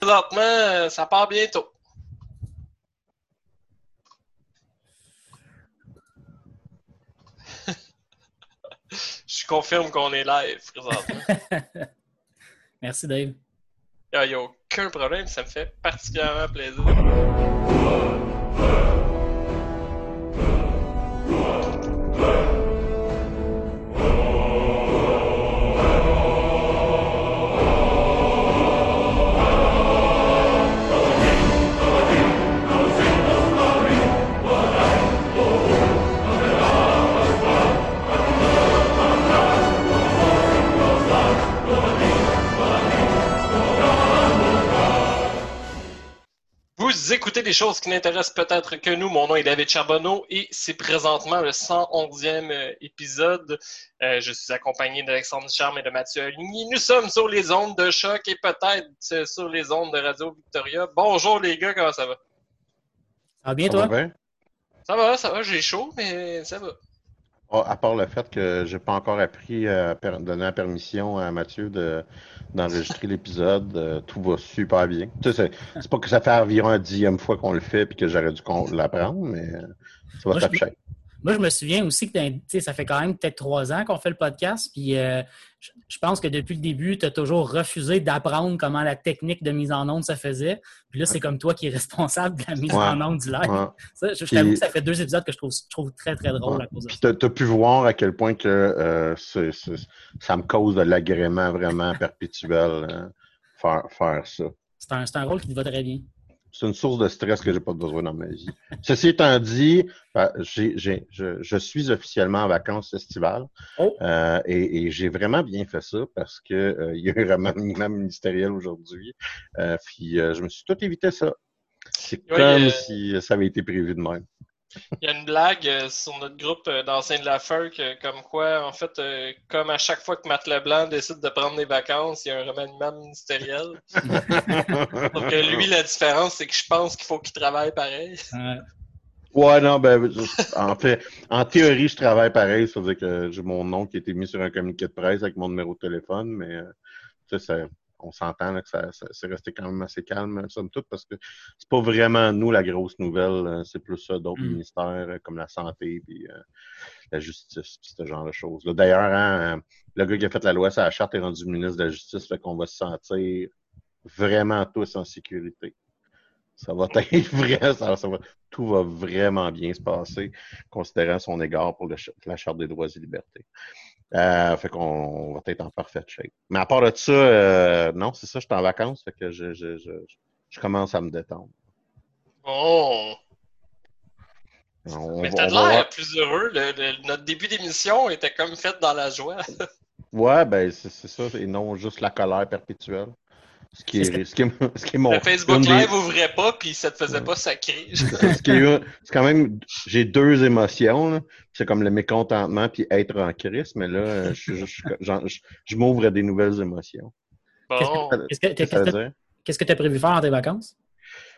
présentement, euh, ça part bientôt. Je confirme qu'on est live présentement. Merci, Dave. Il n'y a aucun problème, ça me fait particulièrement plaisir. Vous écoutez des choses qui n'intéressent peut-être que nous. Mon nom est David Charbonneau et c'est présentement le 111e euh, épisode. Euh, je suis accompagné d'Alexandre Charme et de Mathieu Aligny. Nous sommes sur les ondes de choc et peut-être euh, sur les ondes de Radio Victoria. Bonjour les gars, comment ça va? Ça va bien, toi? Ça va, ça va, j'ai chaud, mais ça va. Oh, à part le fait que j'ai pas encore appris à donner la permission à Mathieu de, d'enregistrer l'épisode, euh, tout va super bien. Tu sais, c'est, pas que ça fait environ un dixième fois qu'on le fait puis que j'aurais dû l'apprendre, mais euh, ça va t'appeler. Moi, je me souviens aussi que ça fait quand même peut-être trois ans qu'on fait le podcast. Puis euh, je pense que depuis le début, tu as toujours refusé d'apprendre comment la technique de mise en onde se faisait. Puis là, c'est comme toi qui es responsable de la mise en onde du live. Ça, je, t'avoue que ça fait deux épisodes que je trouve, très, très drôle à cause de ça. Tu as, pu voir à quel point que euh, ça me cause de l'agrément vraiment perpétuel hein, faire, faire ça. C'est un, un rôle qui te va très bien c'est une source de stress que j'ai pas besoin dans ma vie. Ceci étant dit, ben, je, suis officiellement en vacances estivales oh. euh, et, j'ai vraiment bien fait ça parce que euh, il y a eu un remaniement ministériel aujourd'hui. Euh, puis je me suis tout évité ça. C'est comme si ça avait été prévu de même. Il y a une blague euh, sur notre groupe euh, d'anciens de la FERC, comme quoi, en fait, euh, comme à chaque fois que Matt Leblanc décide de prendre des vacances, il y a un remaniement ministériel. Donc, lui, la différence, c'est que je pense qu'il faut qu'il travaille pareil. Ouais. non, ben, en fait, en théorie, je travaille pareil. C'est-à-dire que j'ai mon nom qui a été mis sur un communiqué de presse avec mon numéro de téléphone, mais, tu sais, on s'entend que ça, c'est resté quand même assez calme, somme toute, parce que c'est pas vraiment nous la grosse nouvelle, euh, c'est plus ça d'autres mm. ministères euh, comme la santé puis euh, la justice, puis ce genre de choses. D'ailleurs, hein, le gars qui a fait la loi, c'est la charte est rendu ministre de la Justice, fait qu'on va se sentir vraiment tous en sécurité. Ça va être vrai, ça, va, tout va vraiment bien se passer, considérant son égard pour la Charte des droits et libertés. Euh, fait qu'on va être en parfaite shape. Mais à part de ça, euh, non, c'est ça, je suis en vacances, fait que je, je, je, je commence à me détendre. Oh! Mais t'as l'air plus heureux. notre début d'émission était comme fait dans la joie. ouais, ben c'est ça, et non juste la colère perpétuelle. Ce qui est, ce qui est, ce qui est mon. Le Facebook Live ouvrait pas, puis ça te faisait pas sacrer. c'est quand même. J'ai deux émotions. C'est comme le mécontentement puis être en crise, mais là, je, je, je, m'ouvre à des nouvelles émotions. Bon. Qu'est-ce que tu as prévu faire en tes vacances?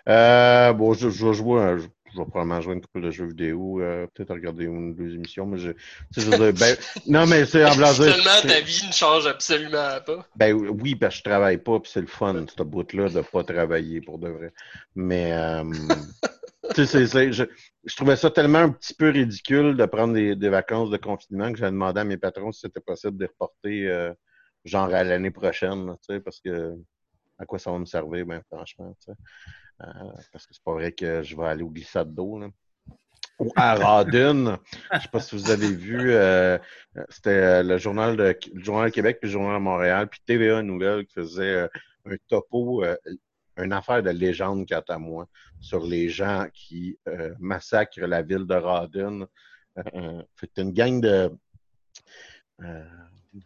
Euh, bon, je, je vais jouer je vais probablement jouer une couple de jeux vidéo, euh, peut-être regarder une ou deux émissions, mais je, je veux dire, ben, non, mais c'est en blanc. Seulement ta vie ne change absolument pas. Ben oui, parce que je travaille pas, puis c'est le fun, cette bout-là, de pas travailler pour de vrai. Mais, euh, tu sais, je, je, trouvais ça tellement un petit peu ridicule de prendre des, des vacances de confinement que j'ai demandé à mes patrons si c'était possible de reporter, euh, genre à l'année prochaine, tu sais, parce que à quoi ça va me servir, ben franchement, tu sais. Euh, parce que c'est pas vrai que je vais aller au glissade d'eau. Ou à Radun. je sais pas si vous avez vu, euh, c'était euh, le journal de journal Québec puis le journal Montréal puis TVA Nouvelle qui faisait un topo, une affaire de légende quant à moi sur les gens qui massacrent la ville de Radun. c'est une gang de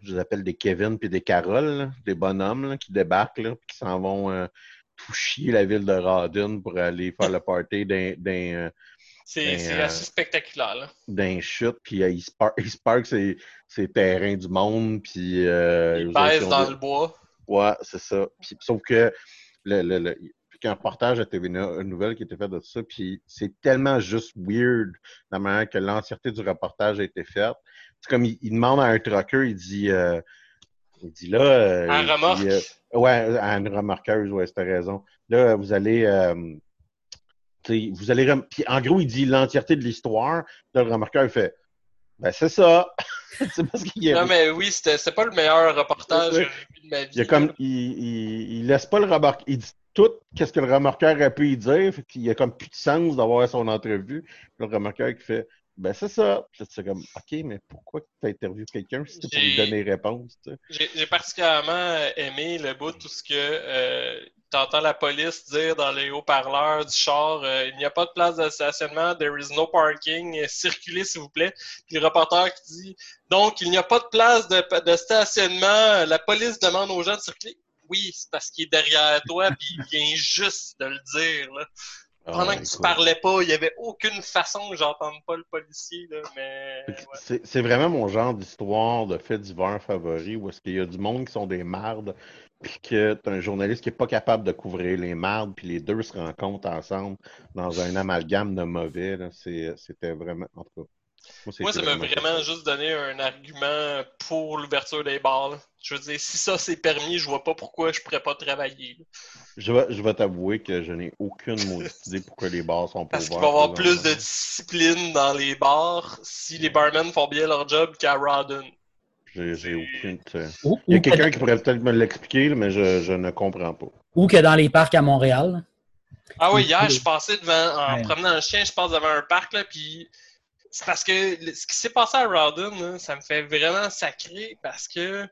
je les appelle des Kevin puis des Carole, des bonhommes qui débarquent là, qui s'en vont tout chier la ville de Radin pour aller faire le party d'un. Euh, c'est assez euh, spectaculaire. D'un chute, puis euh, il, se parque ses, terrains du monde, puis. il pèse dans le bois. Ouais, c'est ça. sauf que le, le, le un reportage à TV une nouvelle qui était fait de ça, puis c'est tellement juste weird la manière que l'entièreté du reportage a été faite. C'est comme il, demande à un trucker, il dit il dit là. un remorque. Ouais, à une remarqueuse, ouais, c'était raison. Là, vous allez. euh, vous allez. Puis en gros, il dit l'entièreté de l'histoire. Là, le remarqueur il fait Ben, c'est ça. c'est parce qu'il Non, mais oui, c'était pas le meilleur reportage que j'ai vu de ma vie. Il, a comme, il, il, il laisse pas le remarqueur. Il dit tout qu'est-ce que le remarqueur aurait pu y dire. Fait y a comme plus de sens d'avoir son entrevue. Le remarqueur qui fait Ben, c'est ça. Puis là, c'est comme OK, mais pourquoi tu interviewé quelqu'un si c'est pour lui donner réponse? tu sais? J'ai j'ai particulièrement aimé le bout tout ce que euh, t'entends la police dire dans les haut-parleurs du char euh, il n'y a pas de place de stationnement, there is no parking, euh, circulez s'il vous plaît. Puis le reporter qui dit donc il n'y a pas de place de, de stationnement, la police demande aux gens de circuler? Oui, c'est parce qu'il est derrière toi puis il vient juste de le dire là. Pendant Ah, que tu parlais pas, il y avait aucune façon que j'entende pas le policier là, mais Fait que ouais. C'est vraiment mon genre d'histoire de faits divers favori où est-ce qu'il y a du monde qui sont des mardes puis que t'as un journaliste qui est pas capable de couvrir les mardes puis les deux se rencontrent ensemble dans un amalgame de mauvais. C'était vraiment... En tout cas, moi, Moi, ça m'a vraiment juste donné un argument pour l'ouverture des bars. là. Je veux dire, si ça c'est permis, je vois pas pourquoi je pourrais pas travailler. là. Je vais, je vais t'avouer que je n'ai aucune idée pourquoi les bars sont pas Parce qu'il va y avoir plus de discipline dans les bars si les barmen font bien leur job qu'à Rawdon. J'ai aucune... Ou, Il y a quelqu'un qui pourrait peut-être me l'expliquer, mais je, je ne comprends pas. ou que dans les parcs à Montréal. Ah oui, hier, je passais devant, en Ouais. promenant le chien, je passe devant un parc, là, puis c'est parce que ce qui s'est passé à là, ça me fait vraiment sacré parce que, tu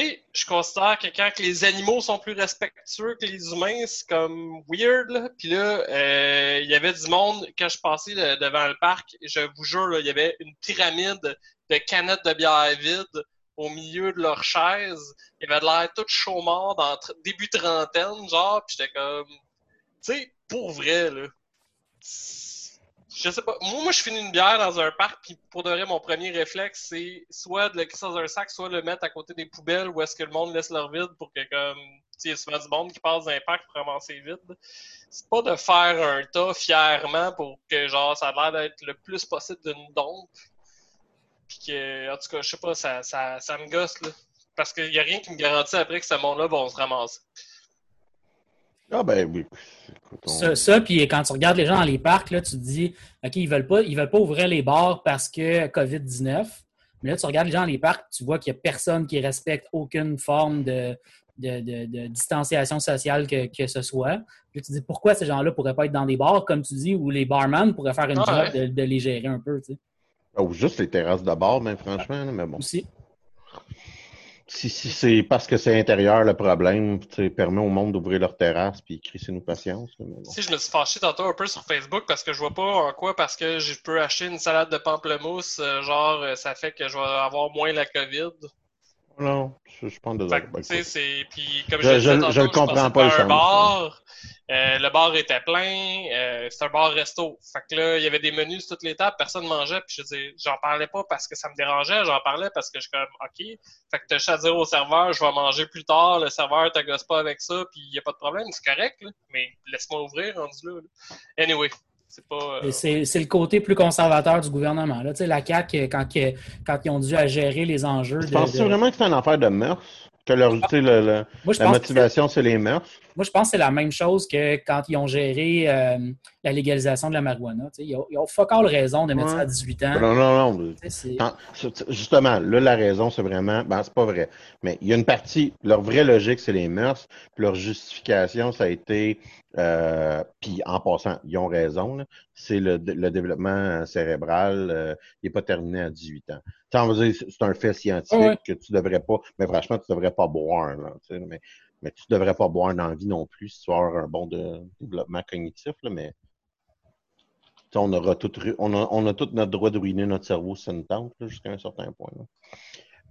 sais, je considère que quand les animaux sont plus respectueux que les humains, c'est comme weird, là. Puis là, euh, il y avait du monde, quand je passais devant le parc, je vous jure, il y avait une pyramide de canettes de bière vides au milieu de leurs chaises. Ils avaient de l'air tout chaud-mort dans tr- début trentaine, genre, puis j'étais comme... Tu sais, pour vrai, là. Je sais pas. Moi, moi, je finis une bière dans un parc, puis pour de vrai, mon premier réflexe, c'est soit de le crisser dans un sac, soit le mettre à côté des poubelles où est-ce que le monde laisse leur vide pour que, comme, tu sais, il y a souvent du monde qui passe dans un parc pour ramasser vide. C'est pas de faire un tas fièrement pour que, genre, ça a l'air d'être le plus possible d'une dompe. Puis que, en tout cas, je sais pas, ça, ça, ça me gosse, là. Parce qu'il y a rien qui me garantit après que ce monde-là va se ramasser. Ah ben oui. Écoute, on- Ça, ça, puis quand tu regardes les gens dans les parcs, là, tu te dis, OK, ils veulent pas, ils veulent pas ouvrir les bars parce que COVID-19. Mais là, tu regardes les gens dans les parcs, tu vois qu'il n'y a personne qui respecte aucune forme de, de, de- de distanciation sociale que, que ce soit. Puis là, tu te dis, pourquoi ces gens-là pourraient pas être dans des bars, comme tu dis, où les barman pourraient faire une Ah job de, de les gérer un peu, tu sais, Ou juste les terrasses de bar, mais franchement, là, mais bon. aussi. Si, si c'est parce que c'est intérieur le problème, permet au monde d'ouvrir leur terrasse puis crisser nous patience. Si je me suis fâché tantôt un peu sur Facebook parce que je vois pas en quoi parce que je peux acheter une salade de pamplemousse, euh, genre euh, ça fait que je vais avoir moins la COVID. Non, je, je pense de c'est puis comme Je- je, je- disais tantôt, je le comprends pas, le un bar, euh, le bar était plein, euh, c'est un bar resto. Fait que là, il y avait des menus sur toutes les tables, personne mangeait, puis je dis j'en parlais pas parce que ça me dérangeait, j'en parlais parce que je suis comme OK. Fait que t'as juste à dire au serveur, je vais manger plus tard, le serveur te gosse pas avec ça, puis il y a pas de problème, c'est correct, là, mais laisse-moi ouvrir rendu là. là. Anyway, c'est pas euh, C'est c'est le côté plus conservateur du gouvernement. Là. Tu sais, La CAQ, quand, que- quand ils ont dû à gérer les enjeux. Tu de- penses-tu de- vraiment que c'est une affaire de mœurs? Que leur, tu sais, le- le- Moi, je la pense que motivation, c'est les mœurs? Moi, je pense que c'est la même chose que quand ils ont géré euh, la légalisation de la marijuana. Tu sais, Ils ont, ils ont fuck all raison de mettre Ouais. ça à 18 ans. Non, non, non. Justement, là, la raison, c'est vraiment. Ben, c'est pas vrai. Mais il y a une partie. Leur vraie logique, c'est les mœurs. Puis leur justification, ça a été. euh, puis en passant, ils ont raison. là, C'est le, le développement cérébral. euh, il n'est pas terminé à 18 ans. C'est un fait scientifique ouais. que tu devrais pas. Mais franchement, tu devrais pas boire. Là, mais, mais tu devrais pas boire dans la vie non plus si tu veux avoir un bon de- développement cognitif. Là, mais on aura tout, on a, on a tout notre droit de ruiner notre cerveau si ça nous tente, jusqu'à un certain point. là.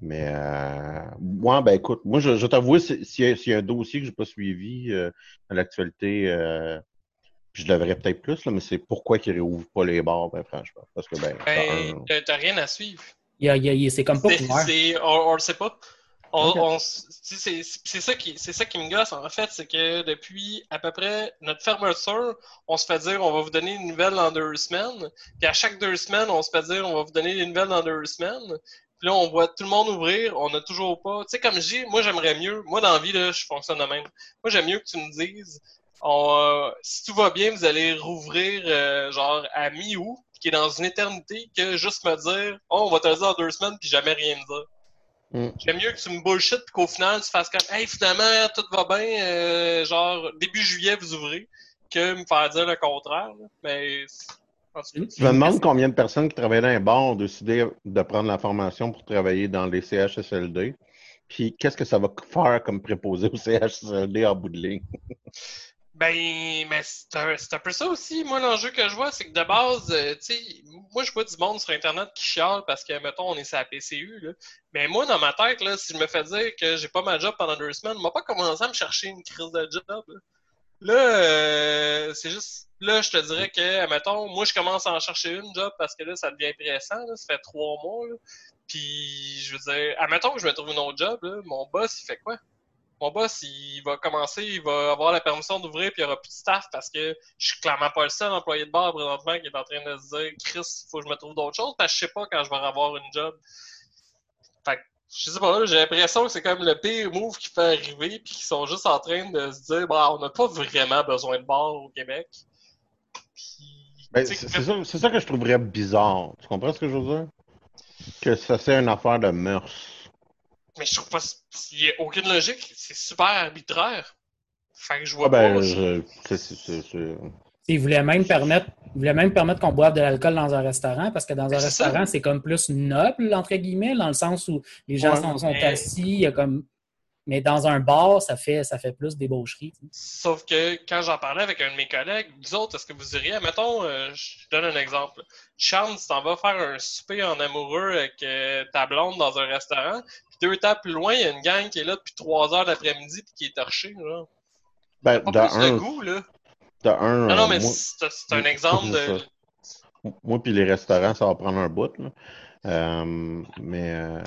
Mais, euh, moi, ben écoute, moi, je, je t'avoue, si- s'il y, a- s'il y a un dossier que je n'ai pas suivi euh, dans l'actualité, euh, je devrais peut-être plus, là, mais c'est pourquoi qu'ils ne réouvrent pas les bars, ben franchement. Parce que, ben, ben, t'as- rien à suivre. il y a- il y a- il- c'est comme pas C'est- on, on le sait pas. On, Ok. on s- tu sais, c'est ça qui c'est ça qui me gosse en fait, c'est que depuis à peu près notre fermeture, on se fait dire on va vous donner des nouvelles dans deux semaines. Puis à chaque deux semaines, on se fait dire on va vous donner des nouvelles dans deux semaines. Puis là, on voit tout le monde ouvrir, on n'a toujours pas. Tu sais, comme je dis, moi j'aimerais mieux. Moi, dans la vie, là, je fonctionne de même. Moi, j'aime mieux que tu me dises on, euh, si tout va bien, vous allez rouvrir euh, genre à mi-août, qui est dans une éternité, que juste me dire Oh, on va te le dire en deux semaines, puis jamais rien me dire. Mm. J'aime mieux que tu me bullshit qu'au final tu fasses comme Hey finalement tout va bien, euh, genre début juillet vous ouvrez, que me faire dire le contraire. Mais je me demande combien de personnes qui travaillent dans un bar ont décidé de prendre la formation pour travailler dans les CHSLD. Puis qu'est-ce que ça va faire comme préposé au CHSLD en bout de ligne? Ben, mais c'est un, peu ça aussi. Moi, l'enjeu que je vois, c'est que de base, euh, tu sais, moi, je vois du monde sur Internet qui chiale parce que, mettons, on est sur la PCU, là. Mais moi, dans ma tête, là, si je me fais dire que j'ai pas ma job pendant deux semaines, on m'a pas commencé à me chercher une crise de job, là. euh, c'est juste, là, je te dirais que, mettons, moi, je commence à en chercher une job parce que là, ça devient pressant, là. Ça fait trois mois. Puis, je veux dire, admettons que je me trouve une autre job, là, mon boss, il fait quoi? Mon boss, il va commencer, il va avoir la permission d'ouvrir, puis il n'y aura plus de staff parce que je suis clairement pas le seul employé de bar présentement qui est en train de se dire Chris, il faut que je me trouve d'autres choses parce que je sais pas quand je vais avoir une job. Fait que, je sais pas, j'ai l'impression que c'est comme le pire move qui fait arriver, puis qu'ils sont juste en train de se dire bah, on n'a pas vraiment besoin de bar au Québec. Ben, c'est ça, ça que je trouverais bizarre. Tu comprends ce que je veux dire? Que ça, c'est une affaire de mœurs. Mais je trouve pas. Il n'y a aucune logique. C'est super arbitraire. Fait que je vois ah ben, pas. Je... Il voulait même permettre, voulait même permettre qu'on boive de l'alcool dans un restaurant parce que dans un restaurant, c'est comme plus noble, entre guillemets, dans le sens où les gens sont, assis, il y a comme mais dans un bar, ça fait, ça fait plus débaucherie. Sauf que quand j'en parlais avec un de mes collègues, vous autres, est-ce que vous iriez, mettons, euh, je donne un exemple. Charles, tu t'en vas faire un souper en amoureux avec euh, ta blonde dans un restaurant, deux tables plus loin, il y a une gang qui est là depuis trois heures d'après-midi puis qui est torchée. Là. Ben, pas plus de goût, là. Un, non, non, mais c'est un exemple de. Moi, puis les restaurants, ça va prendre un bout. Là. Euh, mais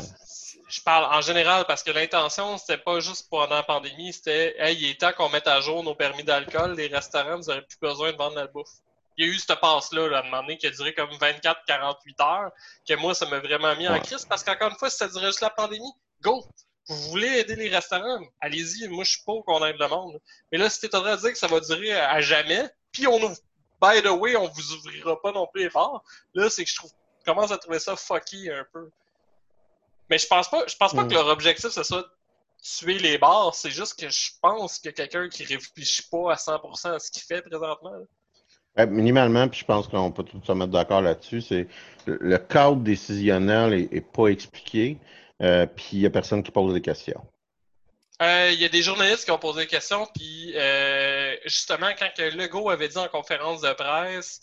je parle en général parce que l'intention, c'était pas juste pendant la pandémie, c'était Hey, il est temps qu'on mette à jour nos permis d'alcool, les restaurants, vous n'aurez plus besoin de vendre la bouffe. Il y a eu cette passe-là, là, à un moment donné, qui a duré comme 24-48 heures, que moi, ça m'a vraiment mis en crise parce qu'encore une fois, si ça durait juste la pandémie, go! Vous voulez aider les restaurants? Allez-y, moi, je suis pas qu'on aide le monde. Mais là, si t'es en train de dire que ça va durer à jamais, puis on ouvre, by the way, on vous ouvrira pas non plus les bars, là, c'est que je trouve, commence à trouver ça fucky un peu. Mais je pense pas, je pense pas que mm. leur objectif, ce soit tuer les bars. C'est juste que je pense que quelqu'un qui réfléchit pas à 100% à ce qu'il fait présentement. minimalement, puis je pense qu'on peut tous se mettre d'accord là-dessus, c'est le cadre décisionnel est, pas expliqué, euh, puis il y a personne qui pose des questions. Euh, il y a des journalistes qui ont posé des questions, puis euh, justement, quand Legault avait dit en conférence de presse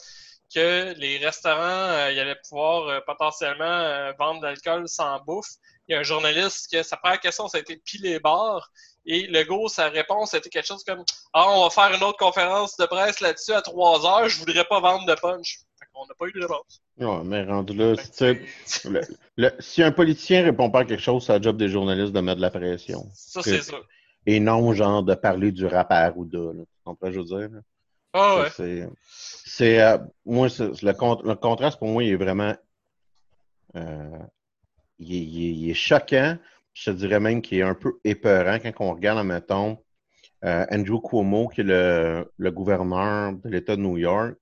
que les restaurants allaient pouvoir potentiellement vendre de l'alcool sans bouffe. Il y a un journaliste que sa première question, ça a été pile les bars. Et le go, sa réponse, été quelque chose comme Ah, on va faire une autre conférence de presse là-dessus à trois heures, je voudrais pas vendre de punch. On n'a pas eu de réponse. Non, mais rendu là, si un politicien répond pas à quelque chose, c'est le job des journalistes de mettre de la pression. Ça, c'est ça. Et non, genre, de parler du rap à Arruda. Tu comprends, je veux dire? Ah ouais. C'est euh, moi le, contraste pour moi il est vraiment euh, il, est, choquant. Je te dirais même qu'il est un peu épeurant quand on regarde, mettons, euh, Andrew Cuomo, qui est le, le gouverneur de l'État de New York.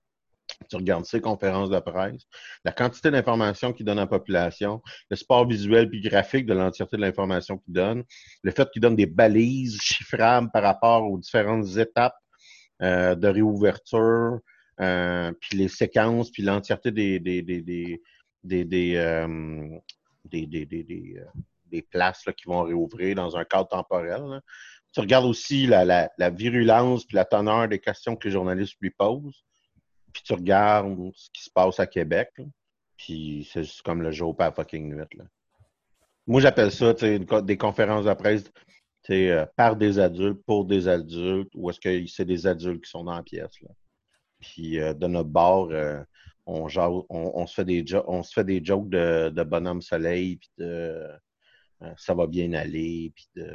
Tu regardes ses conférences de presse, la quantité d'informations qu'il donne à la population, le support visuel puis graphique de l'entièreté de l'information qu'il donne, le fait qu'il donne des balises chiffrables par rapport aux différentes étapes de réouverture, euh, puis les séquences, puis l'entièreté des des des des des des, euh, des, euh, des, places là, qui vont réouvrir dans un cadre temporel. Tu regardes aussi la, la, la virulence puis la teneur des questions que les journalistes lui posent. Puis tu regardes ce qui se passe à Québec. puis c'est juste comme le jour pas fucking nuit. Là. Moi, j'appelle ça des conférences de presse euh, par des adultes, pour des adultes, ou est-ce que c'est des adultes qui sont dans la pièce. Là. Puis euh, de notre bord, euh, on, se fait des on se fait des jokes de, bonhomme soleil, puis de ça va bien aller, puis de.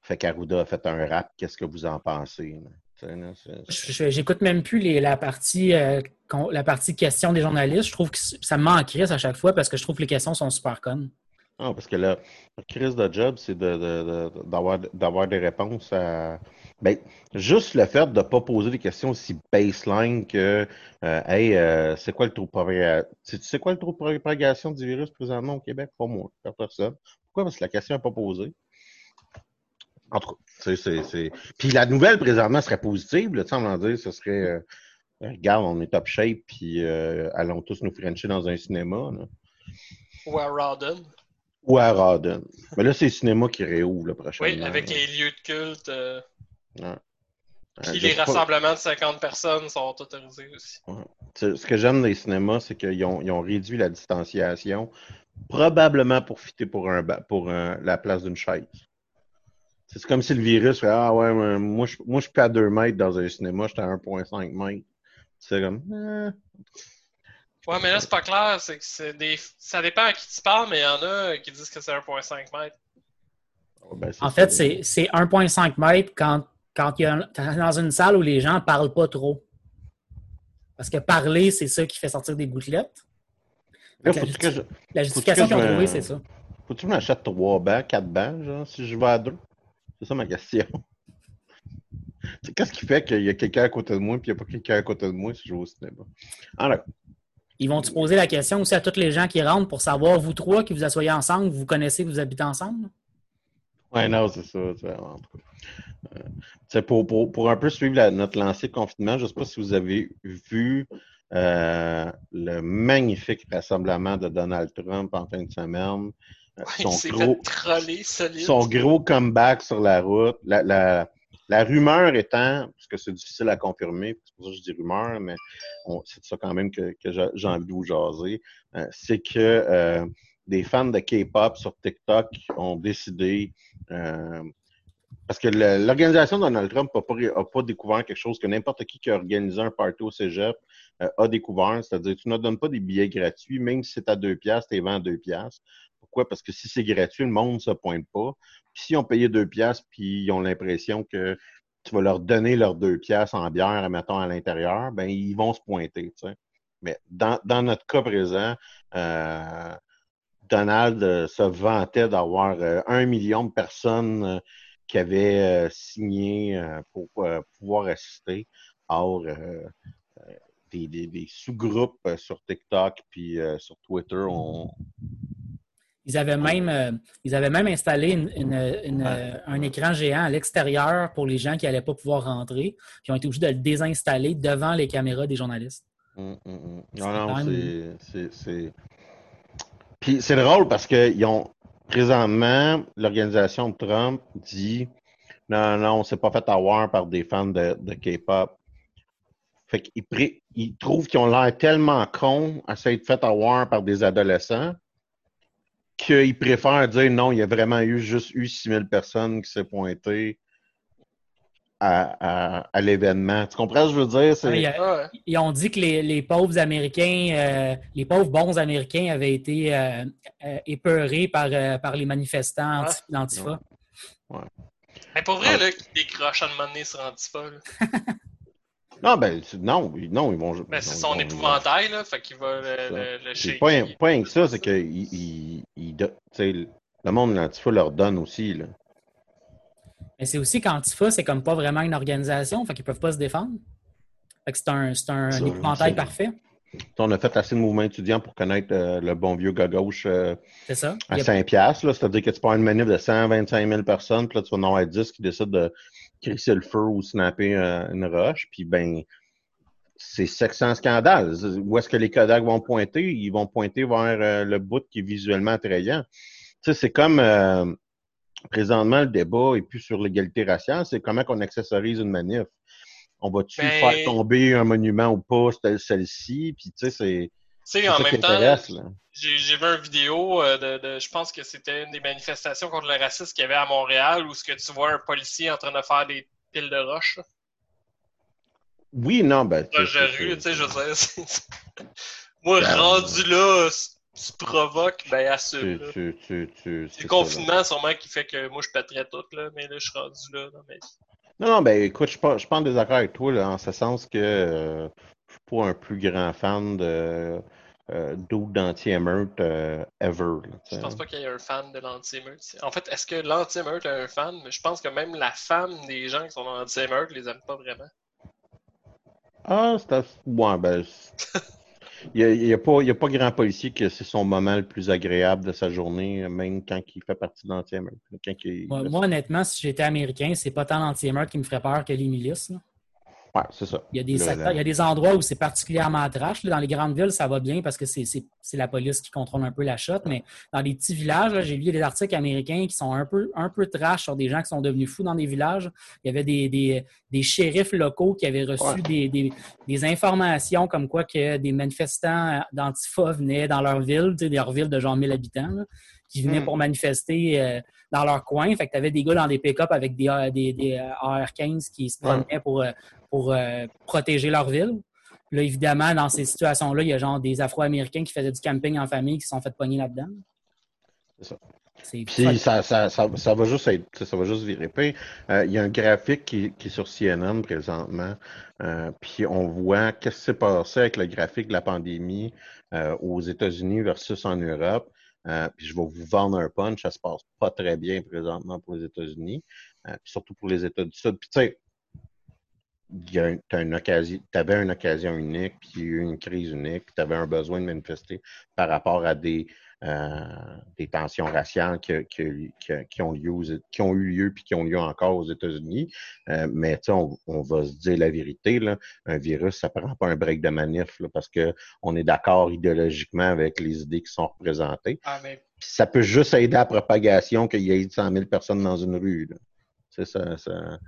Fait qu'Arruda a fait un rap, qu'est-ce que vous en pensez? J'écoute même plus les, la, partie, euh, la partie questions des journalistes. Je trouve que ça me manquerait à chaque fois parce que je trouve que les questions sont super connes. Non, parce que la, crise de job, c'est d'avoir de, des réponses à. Ben, juste le fait de ne pas poser des questions aussi baseline que euh, Hey, euh, c'est quoi le taux de propagation? Tu sais quoi le taux de propagation du virus présentement au Québec? Pas moi, personne. Pourquoi? Parce que la question n'est pas posée. Puis la nouvelle présentement serait positive, là, on dire, ce serait euh, regarde, on est top shape, puis allons tous nous frencher dans un cinéma. Ou à Rawdon. Ou à Rawdon. Mais là, c'est le cinéma qui réouvre le prochain. Oui, avec les lieux de culte. Euh... Puis les rassemblements de 50 personnes sont autorisés aussi. Ce que j'aime des cinémas, c'est qu'ils ont, ont, réduit la distanciation, probablement pour fitter pour, un, pour la place d'une chaise. C'est comme si le virus fait Ah ouais, moi je, moi, je suis pas à 2 mètres dans un cinéma, j'étais à 1,5 mètres. C'est comme. Eh. Ouais, mais là, c'est pas clair. C'est que des... Ça dépend à qui tu parles, mais il y en a qui disent que c'est 1,5 mètres. Ben, en fait, c'est 1,5 mètres quand, quand il y a dans une salle où les gens parlent pas trop. Parce que parler, c'est ça qui fait sortir des gouttelettes. la, justification qu'ils ont trouvée, c'est ça. Faut-tu que je m'achète 3 bancs, 4 bancs, genre, si je vais à 2? C'est ça ma question. Qu'est-ce qui fait qu'il y a quelqu'un à côté de moi et il n'y a pas quelqu'un à côté de moi si je vais au cinéma? Alors, ils vont te poser la question aussi à tous les gens qui rentrent pour savoir, vous trois qui vous asseyez ensemble, vous connaissez, vous habitez ensemble? Oui, non, c'est ça. Euh, pour, pour, pour, un peu suivre notre lancée de confinement, je ne sais pas si vous avez vu euh, le magnifique rassemblement de Donald Trump en fin de semaine. Son, gros, son gros comeback sur la route. La, la, la rumeur étant, parce que c'est difficile à confirmer, c'est pour ça que je dis rumeur, mais c'est ça quand même que, j'ai envie de vous jaser, euh, c'est que euh, des fans de K-pop sur TikTok ont décidé, euh, parce que l'organisation Donald Trump n'a pas, pas, découvert quelque chose que n'importe qui qui a organisé un party au cégep a découvert, c'est-à-dire tu ne donnes pas des billets gratuits, même si c'est à deux piastres, tu vends à deux piastres. Pourquoi? Parce que si c'est gratuit, le monde ne se pointe pas. Puis s'ils ont payé deux piastres, puis ils ont l'impression que tu vas leur donner leurs deux piastres en bière, mettons, à l'intérieur, ben ils vont se pointer. Mais dans, notre cas présent, euh, Donald euh, se vantait d'avoir euh, un million de personnes qui avaient signé pour pouvoir assister. Or, des, des sous-groupes sur TikTok puis sur Twitter ont, ils avaient même, euh, ils avaient même installé euh, un écran géant à l'extérieur pour les gens qui n'allaient pas pouvoir rentrer. Puis ils ont été obligés de le désinstaller devant les caméras des journalistes. Hum, hum, hum. Non, non, c'est. Puis c'est drôle parce qu'ils ont présentement, l'organisation de Trump dit non, non, on ne s'est pas fait avoir par des fans de, K-pop. Fait qu'ils ils trouvent qu'ils ont l'air tellement cons à s'être fait avoir par des adolescents qu'ils préfèrent dire non, il y a vraiment eu juste eu 6000 personnes qui s'est pointées à, l'événement. Tu comprends ce que je veux dire? ils ont dit que les, pauvres Américains, euh, les pauvres bons Américains avaient été euh, euh, épeurés par, par les manifestants d'Antifa. Ouais. pour vrai, ah. là, qui décrochent à un moment donné sur Antifa. Non, ben, non, non, ils vont. Ben, c'est son épouvantail, là, fait qu'il va le, le, C'est pas, pas rien que ça, c'est que il, il, le monde l'Antifa leur donne aussi, là. Mais c'est aussi qu'Antifa, c'est comme pas vraiment une organisation, fait qu'ils peuvent pas se défendre. Fait que c'est un, un, un épouvantail parfait. On a fait assez de mouvements étudiants pour connaître euh, le bon vieux gars gauche euh, à 5 piastres. C'est-à-dire que tu prends une manif de 125 000 personnes, puis là, tu vas en avoir 10 qui décident de crisser le feu ou snapper euh, une roche, puis ben c'est sexant scandale. Où est-ce que les Kodak vont pointer? Ils vont pointer vers euh, le bout qui est visuellement attrayant. Tu sais, c'est comme euh, présentement le débat et plus sur l'égalité raciale, c'est comment qu'on accessorise une manif. On va-tu ben faire tomber un monument ou pas, celle-ci? Puis tu sais, c'est. Tu sais, en même temps, j'ai vu une vidéo de, de, je pense que c'était une des manifestations contre le racisme qu'il y avait à Montréal où ce que tu vois un policier en train de faire des piles de roches. Oui, non, ben. tu sais, je sais. Moi, ben, rendu là, tu provoques, ben, assume. Tu, tu, tu, le confinement, sûrement, qui fait que moi, je pèterais tout, là, mais là, je suis rendu là dans Non, non, ben écoute, je suis pas, je suis pas en désaccord avec toi, là, en ce sens que euh, je suis pas un plus grand fan de euh, d'autres d'anti-émeute euh, ever. là, Je pense pas qu'il y ait un fan de l'anti-émeute. En fait, est-ce que l'anti-émeute a un fan? Je pense que même la femme des gens qui sont dans l'anti-émeute les aime pas vraiment. Ah, c'est assez- ouais, ben, il n'y a, il y a pas, il y a pas grand policier que c'est son moment le plus agréable de sa journée, même quand il fait partie de l'anti-émeute. Quand il- Moi, moi, honnêtement, si j'étais américain, c'est pas tant l'anti-émeute qui me ferait peur que les milices. là. Ouais, c'est ça. Il y, a des secteurs- il y a des endroits où c'est particulièrement trash. Dans les grandes villes, ça va bien parce que c'est la police qui contrôle un peu la shot. Mais dans les petits villages, j'ai lu des articles américains qui sont un peu, un peu trash sur des gens qui sont devenus fous dans des villages. Il y avait des, des, des shérifs locaux qui avaient reçu Ouais. des, des, des informations comme quoi que des manifestants d'Antifa venaient dans leur ville, tu sais, leur ville de genre 1000 habitants, là, qui venaient Hmm. pour manifester euh, dans leur coin. Fait que tu avais des gars dans des pick-up avec des, des, des euh, AR-15 qui se promenaient pour, euh, pour euh, protéger leur ville. Là, évidemment, dans ces situations-là, il y a genre des Afro-Américains qui faisaient du camping en famille qui se sont fait pogner là-dedans. C'est ça. Puis ça, ça, ça, ça va juste être, ça va juste virer pire. Euh, Il y a un graphique qui, qui est sur CNN présentement, euh, puis on voit qu'est-ce qui s'est passé avec le graphique de la pandémie euh, aux États-Unis versus en Europe. Puis je vais vous vendre un punch, ça se passe pas très bien présentement pour les États-Unis, puis surtout pour les États du Sud. Puis tu sais, il y a un- t'as une occasion, tu avais une occasion unique, puis il y a eu une crise unique, puis tu avais un besoin de manifester par rapport à des, euh, des tensions raciales qui, ont, lieu aux- qui ont eu lieu puis qui ont lieu encore aux États-Unis. Euh, mais on, on va se dire la vérité, là, un virus, ça prend pas un break de manif là, parce qu'on est d'accord idéologiquement avec les idées qui sont représentées. Ah, mais ça peut juste aider à la propagation qu'il y ait 100 000 personnes dans une rue. là. C'est ça, ça-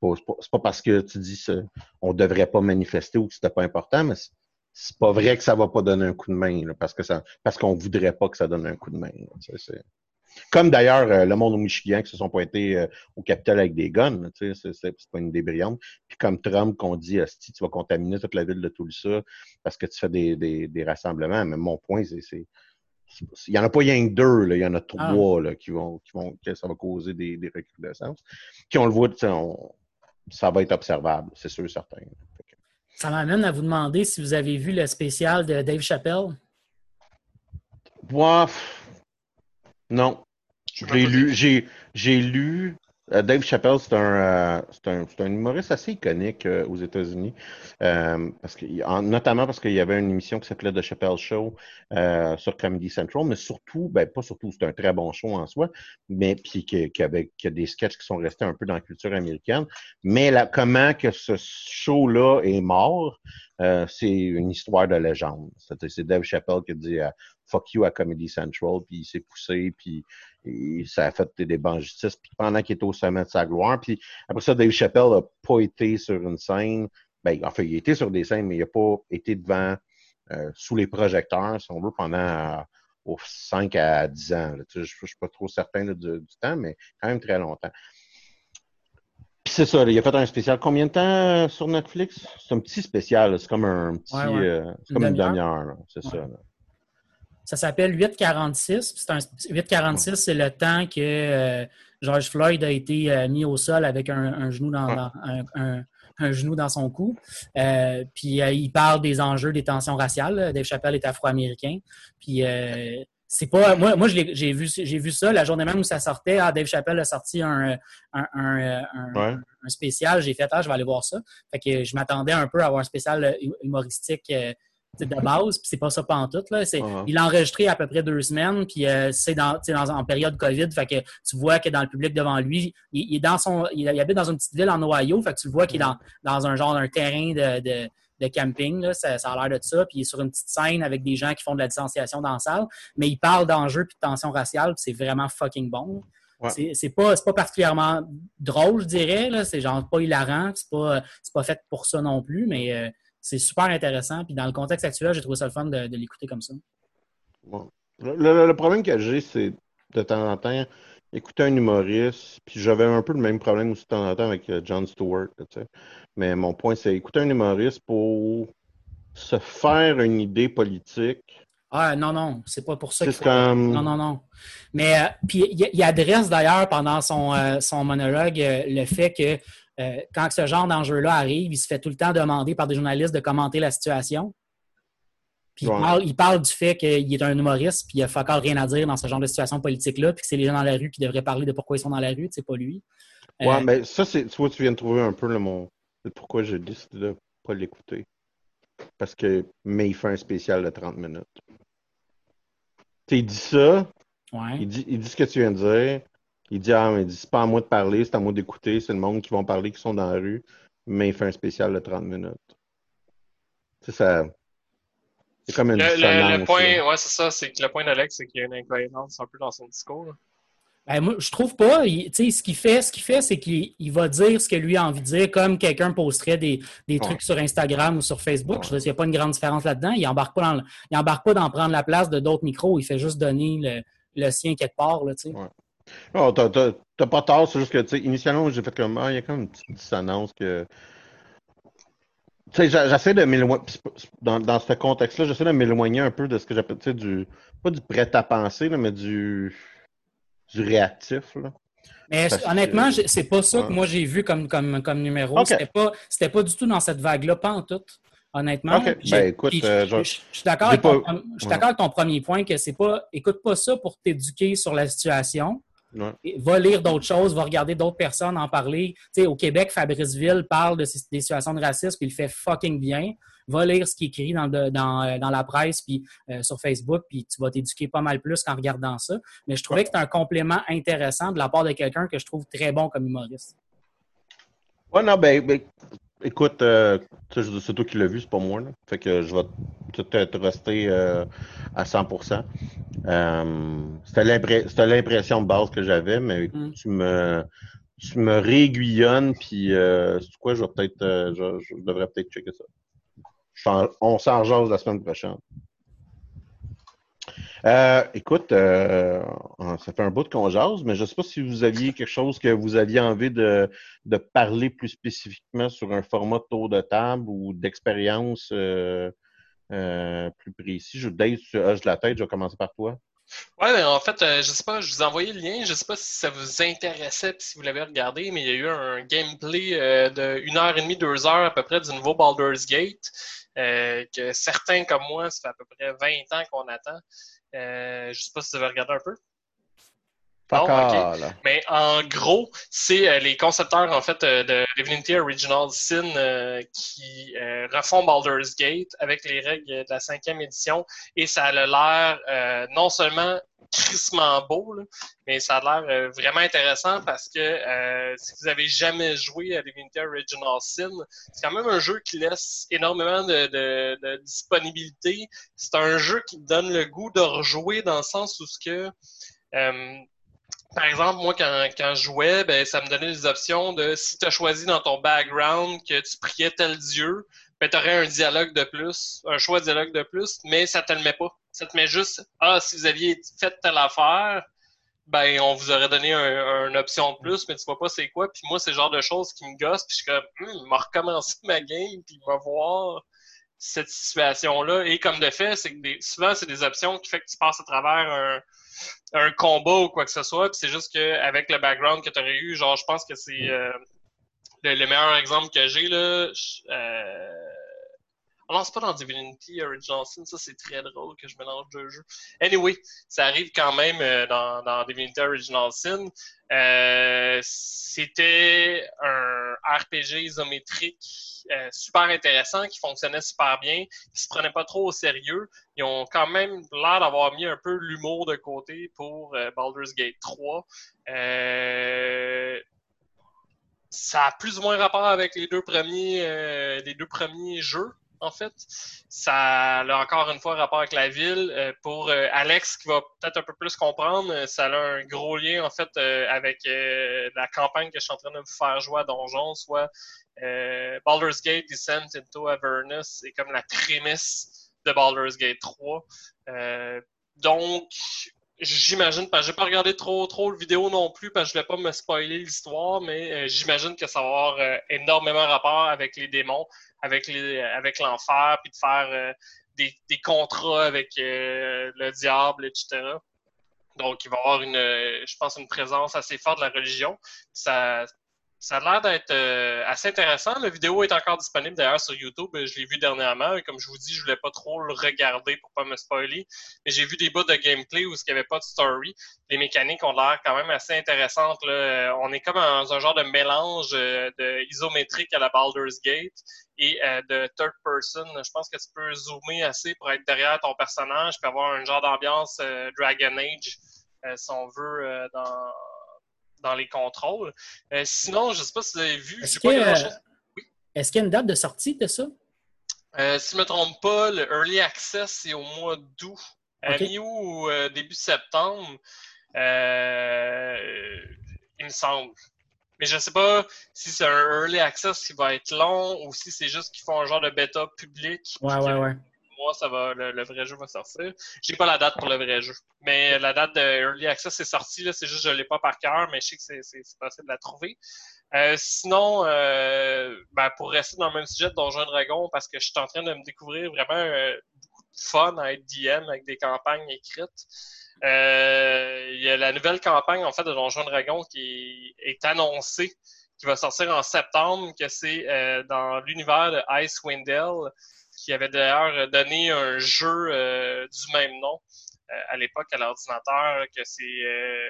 pas, c'est pas- pas parce que tu dis ça, on devrait pas manifester ou que c'était pas important, mais c'est- pas vrai que ça va pas donner un coup de main, là, parce que ça, parce qu'on voudrait pas que ça donne un coup de main. là. Comme d'ailleurs euh, le monde au Michigan qui se sont pointés euh, au Capitole avec des guns, c'est pas une idée brillante. Puis comme Trump qu'on dit, tu vas contaminer toute la ville de Tulsa parce que tu fais des, des, des rassemblements. Mais mon point, c'est c'est- il n'y en a pas rien que deux, là. il y en a trois là, qui vont, qui vont, que ça va causer des, des recrudescences. Puis on le voit, tu sais, on- ça va être observable, c'est sûr, certain. Fait que- Ça m'amène à vous demander si vous avez vu le spécial de Dave Chappelle. Moi, pff, non. je J'ai lu, j'ai lu. Euh, Dave Chappelle, c'est un, euh, un, un humoriste assez iconique euh, aux États-Unis, notamment parce qu'il y avait une émission qui s'appelait The Chappelle Show sur Comedy Central, mais surtout, ben pas surtout, c'est un très bon show en soi, mais puis qui, qui avait a des sketchs qui sont restés un peu dans la culture américaine. Mais comment que ce show-là est mort, c'est une histoire de légende. C'est Dave Chappelle qui dit euh, fuck you à Comedy Central, puis il s'est poussé, puis et ça a fait des bangistes puis pendant qu'il était au sommet de sa gloire. Puis après ça, Dave Chappelle n'a pas été sur une scène. Ben, enfin, il a été sur des scènes, mais il n'a pas été devant, euh, sous les projecteurs, si on veut, pendant euh, aux 5 à 10 ans. Je ne suis pas trop certain là, du, du temps, mais quand même très longtemps. Puis c'est ça, là, il a fait un spécial. Combien de temps euh, sur Netflix? C'est un petit spécial, c'est comme un petit. Ouais, ouais. euh, c'est comme Une demi-heure. c'est Ouais. ça. là. Ça s'appelle 846. puis c'est un- 846, c'est le temps que euh, George Floyd a été euh, mis au sol avec un, un genou dans, un, un- un genou dans son cou. Euh, puis il parle des enjeux des tensions raciales. Dave Chappelle est afro-américain. Puis c'est pas. Moi, moi j'ai vu, j'ai vu ça la journée même où ça sortait. Ah, Dave Chappelle a sorti un, un, un- un- Ouais. un spécial. J'ai fait, ah, je vais aller voir ça. Fait que je m'attendais un peu à avoir un spécial humoristique de base, puis c'est pas ça pantoute. Là. C'est. Il l'a enregistré à peu près deux semaines, puis euh, c'est dans, dans, en période COVID. Fait que tu vois que dans le public devant lui, il, il est dans son, il, il habite dans une petite ville en Ohio. Fait que tu le vois qu'il est dans, dans un genre d'un terrain de, de, de camping. Là. Ça, ça a l'air de ça. Puis il est sur une petite scène avec des gens qui font de la distanciation dans la salle. Mais il parle d'enjeux puis de tension raciale, puis c'est vraiment fucking bon. Ouais. C'est, c'est pas, c'est pas particulièrement drôle, je dirais. Là. C'est genre pas hilarant. C'est pas, c'est pas fait pour ça non plus, mais euh, c'est super intéressant. Puis dans le contexte actuel, j'ai trouvé ça le fun de, de l'écouter comme ça. Bon. Le, le- le problème que j'ai, c'est de temps en temps, écouter un humoriste, puis j'avais un peu le même problème aussi de temps en temps avec euh, Jon Stewart, là, tu sais. Mais mon point, c'est écouter un humoriste pour se faire une idée politique. Ah non, non, c'est pas pour ça faut... comme- Non, non, non. Mais euh, puis il, il adresse d'ailleurs pendant son, euh, son monologue euh, le fait que euh, quand ce genre d'enjeu-là arrive, il se fait tout le temps demander par des journalistes de commenter la situation. Puis il, parle, du fait qu'il est un humoriste, puis il a encore rien à dire dans ce genre de situation politique-là, puis que c'est les gens dans la rue qui devraient parler de pourquoi ils sont dans la rue, c'est pas lui. Ouais, euh, mais ça, c'est. Tu vois, tu viens de trouver un peu le mon. Pourquoi j'ai décidé de pas l'écouter. Parce que. Mais il fait un spécial de 30 minutes. Tu il dit ça. Ouais. Il, dit, il dit ce que tu viens de dire. Il dit, ah, mais c'est pas à moi de parler, c'est à moi d'écouter, c'est le monde qui vont parler qui sont dans la rue. Mais il fait un spécial de 30 minutes. C'est ça. C'est comme une le, le, point, ouais, c'est ça. C'est que le point d'Alex, c'est qu'il y a une incohérence un peu dans son discours. Ben, moi, je trouve pas. ce qu'il fait, ce qu'il fait, c'est qu'il va dire ce que lui a envie de dire, comme quelqu'un posterait des, des trucs sur Instagram ou sur Facebook. Je veux dire, il n'y a pas une grande différence là-dedans. Il embarque pas dans, il embarque pas d'en prendre la place de d'autres micros. Il fait juste donner le, le sien quelque part, là, tu sais. Non, t'as pas tort, c'est juste que, tu sais, initialement, j'ai fait comme, ah, il y a quand même une petite dissonance que. Tu sais, j'essaie de m'éloigner, dans, dans ce contexte-là, j'essaie de m'éloigner un peu de ce que j'appelle, tu sais, du, pas du prêt à penser, là, mais du, du réactif. Là. Mais honnêtement, c'est pas ça que moi j'ai vu comme, comme, comme numéro. C'était pas, pas du tout dans cette vague-là, pas en tout. Honnêtement. Ben, écoute, euh, je, suis d'accord avec, avec, ton premier point que c'est pas. Écoute pas ça pour t'éduquer sur la situation. Va lire d'autres choses, va regarder d'autres personnes en parler. Tu sais, au Québec, Fabrice Ville parle de des situations de racisme, puis il fait fucking bien va lire ce qui est écrit dans, euh, dans, la presse puis euh, sur Facebook, puis tu vas t'éduquer pas mal plus qu'en regardant ça. Mais je trouvais que c'est un complément intéressant de la part de quelqu'un que je trouve très bon comme humoriste. Ouais, non, ben, ben écoute, euh, c'est toi qui l'as vu, c'est pas moi. Là. Fait que je vais tout être resté à 100%. c'était l'impression de base que j'avais, mais mm. tu me tu me réaiguillonnes, puis c'est quoi, je vais peut-être, je, devrais peut-être checker ça on s'en jase la semaine prochaine. Euh, écoute, euh, ça fait un bout de qu'on jase, mais je ne sais pas si vous aviez quelque chose que vous aviez envie de, parler plus spécifiquement sur un format de tour de table ou d'expérience euh, plus précis. Je, Dave, tu hoches la tête, je vais commencer par toi. Ouais, ben, en fait, je sais pas, je vous ai envoyé le lien. Je sais pas si ça vous intéressait si vous l'avez regardé, mais il y a eu un gameplay de 1 heure et demie, 2 heures à peu près du nouveau Baldur's Gate. Que certains comme moi, ça fait à peu près 20 ans qu'on attend. Euh, je sais pas si vous avez regardé un peu. Non, Mais en gros, c'est euh, les concepteurs en fait de Divinity Original Sin qui refont Baldur's Gate avec les règles de la cinquième édition. Et ça a l'air non seulement crissement beau, mais ça a l'air euh, vraiment intéressant parce que euh, si vous avez jamais joué à Divinity Original Sin, c'est quand même un jeu qui laisse énormément de, disponibilité. C'est un jeu qui donne le goût de rejouer dans le sens où ce que euh, par exemple, moi, quand, quand je jouais, ben, ça me donnait des options de si tu as choisi dans ton background que tu priais tel dieu, ben, tu aurais un dialogue de plus, un choix de dialogue de plus, mais ça te le met pas. Ça te met juste Ah, si vous aviez fait telle affaire, ben on vous aurait donné une option de plus, mais tu vois pas c'est quoi. Puis moi, c'est le genre de choses qui me gossent, puis je suis comme hum, m'a recommencé ma game, puis va voir cette situation-là. Et comme de fait, c'est que des, souvent, c'est des options qui fait que tu passes à travers un, un combat ou quoi que ce soit. Puis c'est juste qu'avec le background que tu aurais eu, genre, je pense que c'est euh, le, meilleur exemple que j'ai, là. Euh, on lance pas dans Divinity Original Sin, ça c'est très drôle que je mélange deux jeux. Anyway, ça arrive quand même euh, dans, Divinity Original Sin. Euh, c'était un RPG isométrique euh, super intéressant qui fonctionnait super bien, qui se prenait pas trop au sérieux. Ils ont quand même l'air d'avoir mis un peu l'humour de côté pour Baldur's Gate 3. ça a plus ou moins rapport avec les deux premiers, les deux premiers jeux en fait. Ça a encore une fois rapport avec la ville. Euh, pour euh, Alex, qui va peut-être un peu plus comprendre, euh, ça a un gros lien en fait avec la campagne que je suis en train de vous faire jouer à Donjon, soit Baldur's Gate Descent into Avernus, c'est comme la prémisse de Baldur's Gate 3. donc, J'imagine, parce que j'ai pas regardé trop trop le vidéo non plus, parce que je voulais pas me spoiler l'histoire, mais j'imagine que ça va avoir énormément rapport avec les démons, avec les avec l'enfer, puis de faire euh, des, des, contrats avec euh, le diable, etc. Donc, il va y avoir une, je pense, une présence assez forte de la religion. Ça, Ça a l'air d'être euh, assez intéressant. La vidéo est encore disponible d'ailleurs sur YouTube. Je l'ai vu dernièrement. Comme je vous dis, je voulais pas trop le regarder pour pas me spoiler. Mais j'ai vu des bouts de gameplay où il n'y avait pas de story. Les mécaniques ont l'air quand même assez intéressantes. On est comme dans un genre de mélange euh, de isométrique à la Baldur's Gate et euh, de third person. Je pense que tu peux zoomer assez pour être derrière ton personnage et avoir un genre d'ambiance Dragon Age, si on veut, dans dans les contrôles. Euh, sinon, je ne sais pas si vous avez vu. Est-ce qu'il y, a une date de sortie de ça? Euh, si je ne me trompe pas, le Early Access, c'est au mois d'août. À mi ou euh, début septembre, il me semble. Mais je ne sais pas si c'est un Early Access qui va être long ou si c'est juste qu'ils font un genre de bêta public. Ouais, ouais, ouais mois, ça va, le, vrai jeu va sortir. J'ai pas la date pour le vrai jeu. Mais la date de Early Access est sortie, là, c'est juste que je l'ai pas par cœur, mais je sais que c'est, possible de la trouver. Euh, sinon, euh, ben, pour rester dans le même sujet de Donjon Dragon, parce que je suis en train de me découvrir vraiment euh, beaucoup de fun à être DM avec des campagnes écrites. Il y a la nouvelle campagne en fait de Donjon Dragon qui est, annoncée, qui va sortir en septembre, que c'est dans l'univers de Icewind Dale qui avait d'ailleurs donné un jeu euh, du même nom euh, à l'époque à l'ordinateur, que c'est euh,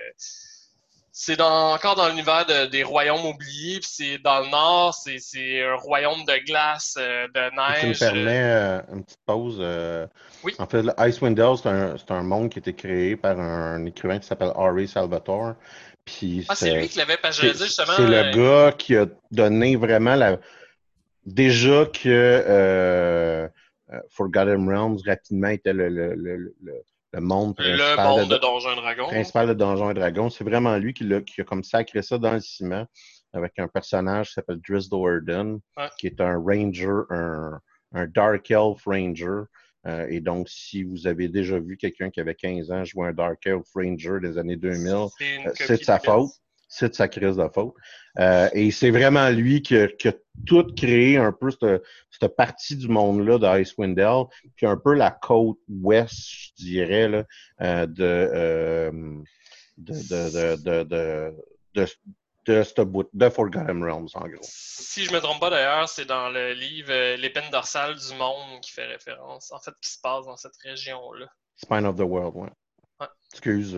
c'est encore dans l'univers des royaumes oubliés, puis c'est dans le nord, c'est un royaume de glace, de neige. Tu me permets une petite pause. oui. En fait, Icewind Dale, c'est un, monde qui a été créé par un, écrivain qui s'appelle Henry Salvatore. Puis ah, c'est lui qui l'avait pas justement. C'est le gars qui a donné vraiment la, déjà que euh, euh, Forgotten Realms rapidement était le, le, le, le monde principal le monde de, de Donjons et Dragons. Principal de Donjons et Dragons. C'est vraiment lui qui, a, qui a comme sacré ça dans le ciment avec un personnage qui s'appelle Driss Doerden, qui est un ranger, un, un Dark Elf Ranger. Euh, et donc, si vous avez déjà vu quelqu'un qui avait 15 ans jouer un Dark Elf Ranger des années 2000, c'est de sa faute c'est de sa crise de faute. Euh, et c'est vraiment lui qui a, qui a, tout créé un peu cette, cette partie du monde-là d'Icewind Dale, puis un peu la côte ouest, je dirais, là, euh, de, euh, de, de, de, de, de, de, ce bout, de Forgotten Realms, en gros. Si je me trompe pas d'ailleurs, c'est dans le livre L'épine dorsale du monde qui fait référence, en fait, qui se passe dans cette région-là. Spine of the World, ouais. ouais. Excuse.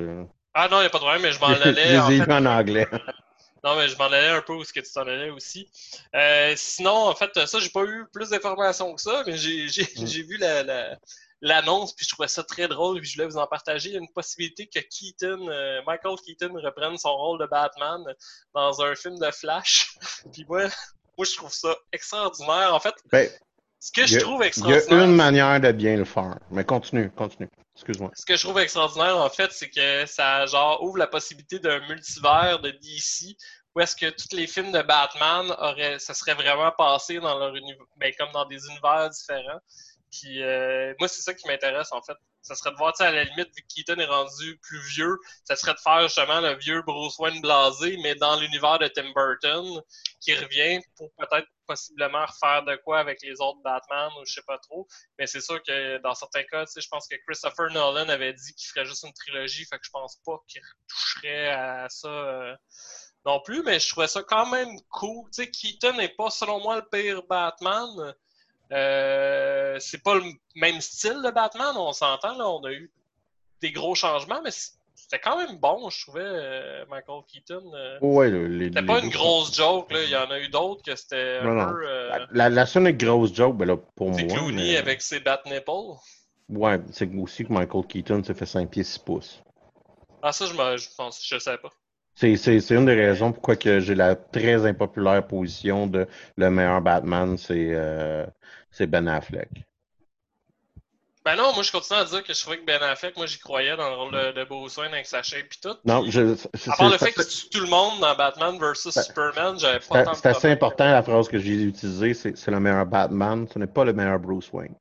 Ah non, il n'y a pas de problème, mais je m'en allais. en, fait, en anglais. Non, mais je m'en allais un peu où ce que tu t'en allais aussi. Euh, sinon, en fait, ça, j'ai pas eu plus d'informations que ça, mais j'ai mm. vu la, l'annonce, puis je trouvais ça très drôle, puis je voulais vous en partager. Il y a une possibilité que Keaton, euh, Michael Keaton reprenne son rôle de Batman dans un film de Flash. puis moi, moi, je trouve ça extraordinaire. En fait, ben, ce que je trouve extraordinaire... Il y a une manière de bien le faire, mais continue, continue. Excuse-moi. Ce que je trouve extraordinaire, en fait, c'est que ça genre ouvre la possibilité d'un multivers de DC où est-ce que tous les films de Batman auraient, ça serait vraiment passé dans leur univers, ben, comme dans des univers différents. Puis euh, moi, c'est ça qui m'intéresse en fait. Ça serait de voir, tu sais, à la limite, vu que Keaton est rendu plus vieux, ça serait de faire justement le vieux Bruce Wayne blasé, mais dans l'univers de Tim Burton, qui revient pour peut-être possiblement refaire de quoi avec les autres Batman ou je sais pas trop. Mais c'est sûr que dans certains cas, je pense que Christopher Nolan avait dit qu'il ferait juste une trilogie, fait que je pense pas qu'il toucherait à ça. Euh, non plus, mais je trouvais ça quand même cool. Tu sais, Keaton n'est pas, selon moi, le pire Batman, euh, c'est pas le même style de Batman, on s'entend, là, on a eu des gros changements, mais c'était quand même bon, je trouvais, euh, Michael Keaton. Euh. ouais, c'était pas une grosse joke, là. il y en a eu d'autres que c'était un peu... La, la, seule grosse joke, ben là, pour moi... C'est Clooney avec ses bat nipples. Ouais, c'est aussi que Michael Keaton s'est fait 5 pieds 6 pouces. Ah ça, je, me, je pense, je sais pas. C'est une des raisons pourquoi que j'ai la très impopulaire position de le meilleur Batman, c'est euh, Ben Affleck. Ben non, moi je continue à dire que je trouvais que Ben Affleck, moi j'y croyais dans le rôle de, de Bruce Wayne avec sa shape et tout. Non, je, à part le fait que tue tout le monde dans Batman vs Superman, j'avais pas tant C'est assez important la phrase que j'ai utilisée, c'est le meilleur Batman, ce n'est pas le meilleur Bruce Wayne.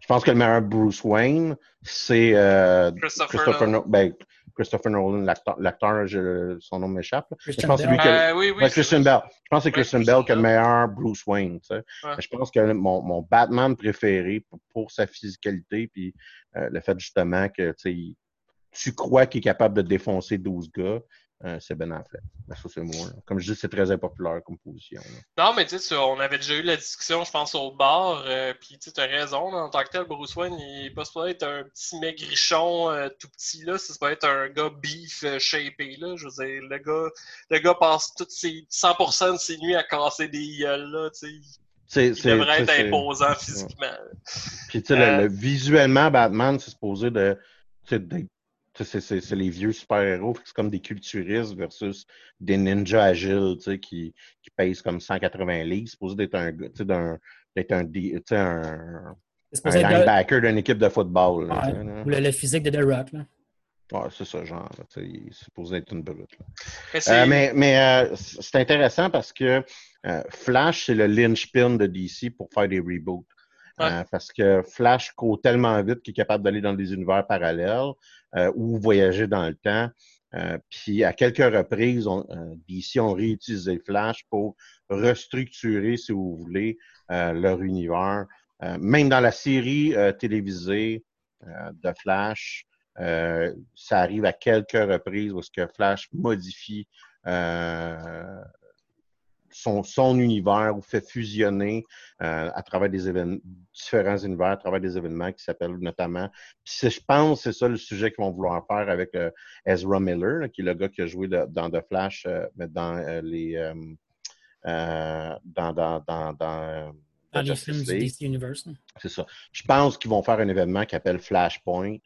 Je pense que le meilleur Bruce Wayne, c'est euh, Christopher, Christopher no ben, Christopher Nolan, l'acteur, son nom m'échappe. Je pense Bell. Que, euh, oui, oui, Christian Bell. Je pense que c'est Christian Bell qui est le meilleur Bruce Wayne. Tu sais. Je pense que mon, mon Batman préféré pour, sa physicalité, puis euh, le fait justement que tu crois qu'il est capable de défoncer 12 gars, euh, c'est Ben Affleck. Ça, c'est moi. Comme je dis, c'est très impopulaire comme position. Non, mais tu sais, on avait déjà eu la discussion, je pense, au bar, euh, puis tu as raison, en tant que tel, Bruce Wayne, il est pas supposé être un petit maigrichon euh, tout petit, là, c'est supposé être un gars beef shapé, là, je veux dire, le gars, le gars passe toutes ses 100% de ses nuits à casser des gueules, là, tu sais. Il devrait être imposant physiquement. Puis, tu sais, visuellement, Batman, c'est supposé de, d'être c'est les vieux super-héros, c'est comme des culturistes versus des ninjas agiles, qui, qui pèsent comme 180 livres. C'est supposé d'être un, d'être un, un, un linebacker d'une équipe de football. ou le, physique de The Rock. Là. Ouais, c'est ça, genre. il est supposé être une brute. Mais, euh, mais, euh, c'est intéressant parce que euh, Flash, c'est le linchpin de DC pour faire des reboots. Euh, parce que Flash court tellement vite qu'il est capable d'aller dans des univers parallèles euh, ou voyager dans le temps. Euh, puis à quelques reprises, on, DC ont réutilisé Flash pour restructurer, si vous voulez, leur univers. même dans la série télévisée de Flash, ça arrive à quelques reprises où ce que Flash modifie son, son univers ou fait fusionner euh, à travers des événements, différents univers, à travers des événements qui s'appellent notamment. Puis je pense c'est ça le sujet qu'ils vont vouloir faire avec euh, Ezra Miller, qui est le gars qui a joué dans The Flash, euh, mais dans les dans, dans, dans, dans dans les films du DC Universe. C'est ça. Je pense qu'ils vont faire un événement qui s'appelle Flashpoint,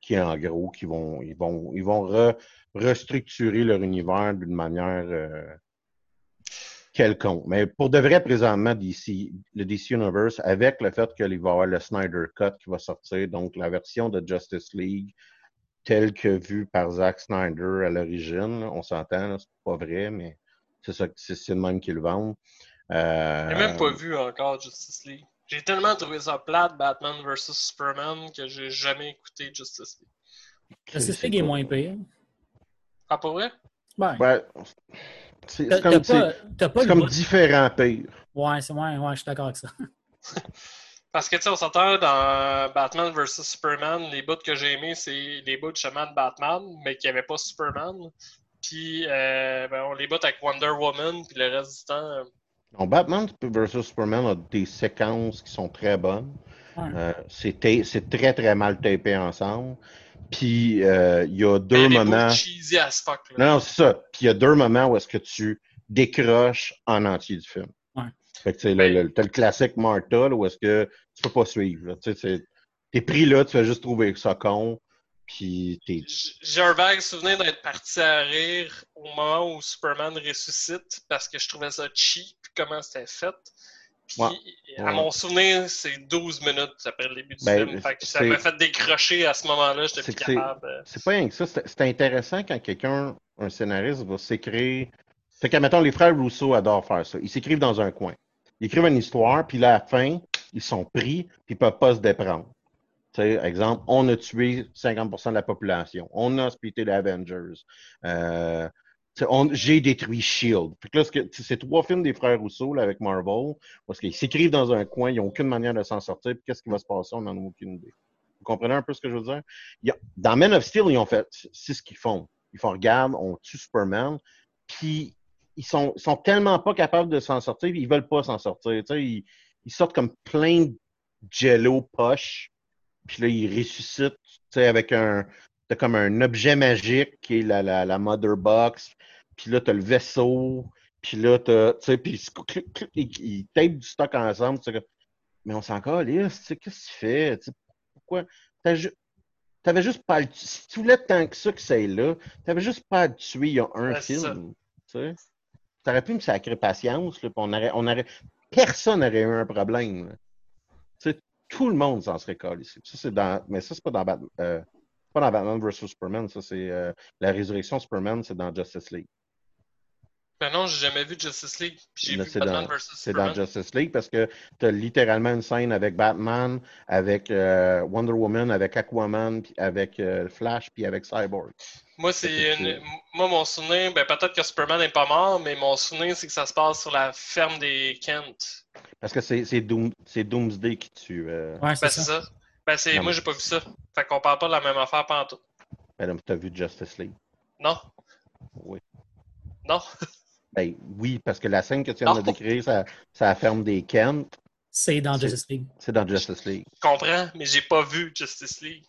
qui est en gros, qui vont, ils vont, ils vont restructurer leur univers d'une manière quelconque. Mais pour de vrai, présentement, DC, le DC Universe, avec le fait qu'il va y avoir le Snyder Cut qui va sortir, donc la version de Justice League telle que vue par Zack Snyder à l'origine, on s'entend, c'est pas vrai, mais c'est ça, c'est le même qu'ils le vendent. Euh... J'ai même pas vu encore Justice League. J'ai tellement trouvé ça plate, Batman vs Superman, que j'ai jamais écouté Justice League. Justice League est moins pire. Ah, pas vrai? Ben, ouais. C'est comme, pas, comme différent pire. Ouais, c'est ouais, ouais, je suis d'accord avec ça. Parce que, tu sais, on s'entend dans Batman vs Superman, les bouts que j'ai aimés, c'est les bouts justement de Batman, mais qui avait pas Superman. Puis, euh, ben, on les botte avec Wonder Woman, puis le reste du temps. Euh, non, Batman vs Superman a des séquences qui sont très bonnes. Euh, c'est très, très mal tapé ensemble. Puis euh, il y a deux moments. non, non, c'est ça. Puis il y a deux moments où est-ce que tu décroches en entier du film. Ouais. Fait que tu ben, le, le, classique Martha, là, où est-ce que tu peux pas suivre. Tu t'es pris là, tu vas juste trouver ça con. Puis t'es. J'ai un vague souvenir d'être parti à rire au moment où Superman ressuscite parce que je trouvais ça cheap comment c'était fait. Puis, à mon souvenir, c'est 12 minutes après le début du ben, film. ça m'a fait décrocher à ce moment-là. J'étais plus capable. C'est pas rien que ça. C'est intéressant quand quelqu'un, un scénariste, va s'écrire. Fait que, mettons, les frères Rousseau adorent faire ça. Ils s'écrivent dans un coin. Ils écrivent une histoire, puis à la fin, ils sont pris, puis ils peuvent pas se déprendre. exemple, on a tué 50% de la population. On a splitté les Avengers. Euh, j'ai détruit Shield. c'est trois films des frères Rousseau là, avec Marvel, parce qu'ils s'écrivent dans un coin, ils n'ont aucune manière de s'en sortir, puis qu'est-ce qui va se passer, on n'en a aucune idée. Vous comprenez un peu ce que je veux dire? dans Men of Steel, ils ont fait, c'est ce qu'ils font. Ils font, regarde, on tue Superman, puis ils sont, sont tellement pas capables de s'en sortir, ils veulent pas s'en sortir. Ils, ils, sortent comme plein de jello poche, puis là, ils ressuscitent avec un, comme un objet magique qui est la, la, la Mother Box, puis là, tu as le vaisseau, puis là, tu sais, puis ils tapent du stock ensemble. Mais on s'en calisse, tu sais, qu'est-ce que tu fais? pourquoi? T'avais juste pas à le Si tu voulais tant que ça que c'est là, t'avais juste pas à le tuer il y a un film. Tu sais? T'aurais pu me sacrer patience, là, on aurait, on aurait, personne n'aurait eu un problème. Tout le monde s'en serait collé ici. Ça, c'est dans, mais ça, c'est pas dans, euh, pas dans Batman vs Superman, ça, c'est euh, la résurrection Superman, c'est dans Justice League. Ben non, j'ai jamais vu Justice League. J'ai vu Batman vs C'est dans Justice League parce que tu as littéralement une scène avec Batman, avec euh, Wonder Woman, avec Aquaman, puis avec euh, Flash, puis avec Cyborg. Moi, c'est une... moi mon souvenir, ben peut-être que Superman n'est pas mort, mais mon souvenir, c'est que ça se passe sur la ferme des Kent. Parce que c'est Doom... Doomsday qui tue. Euh... Ouais, c'est ben, ça. Ben, c'est... Moi, j'ai pas vu ça. Fait qu'on parle pas de la même affaire pendant tout. Ben, tu as vu Justice League. Non. Oui. Non? Ben oui, parce que la scène que tu viens de décrire, ça, ça ferme des Kent. C'est dans Justice League. C'est dans Justice League. Je comprends, mais j'ai pas vu Justice League.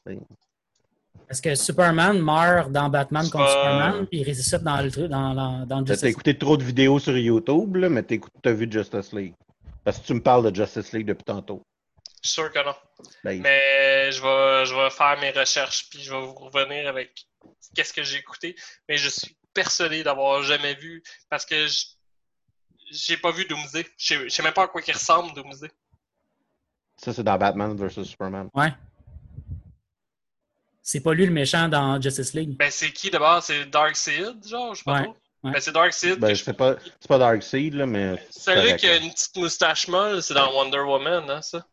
Parce que Superman meurt dans Batman C'est contre pas- Superman, puis il ressuscite dans, le, truc- dans, dans, dans T'as Justice League. écouté trop de vidéos sur YouTube, là, mais t'as vu Justice League. Parce que tu me parles de Justice League depuis tantôt. Je suis sûr que non. Ben, Mais je vais, je vais faire mes recherches puis je vais vous revenir avec qu'est-ce que j'ai écouté. Mais je suis persuadé d'avoir jamais vu parce que je- j'ai pas vu Doomsday. Je sais- même pas à quoi il ressemble Doomsday. Ça, c'est dans Batman vs Superman. Ouais. C'est pas lui le méchant dans Justice League? Ben c'est qui d'abord? C'est Darkseid, genre? Je sais pas Ouais, trop. ouais. Ben c'est Darkseid. Ben, c'est pas, c'est pas Darkseid, là, mais. c'est Celui qui a là. une petite moustache molle, c'est dans Wonder Woman, hein, ça?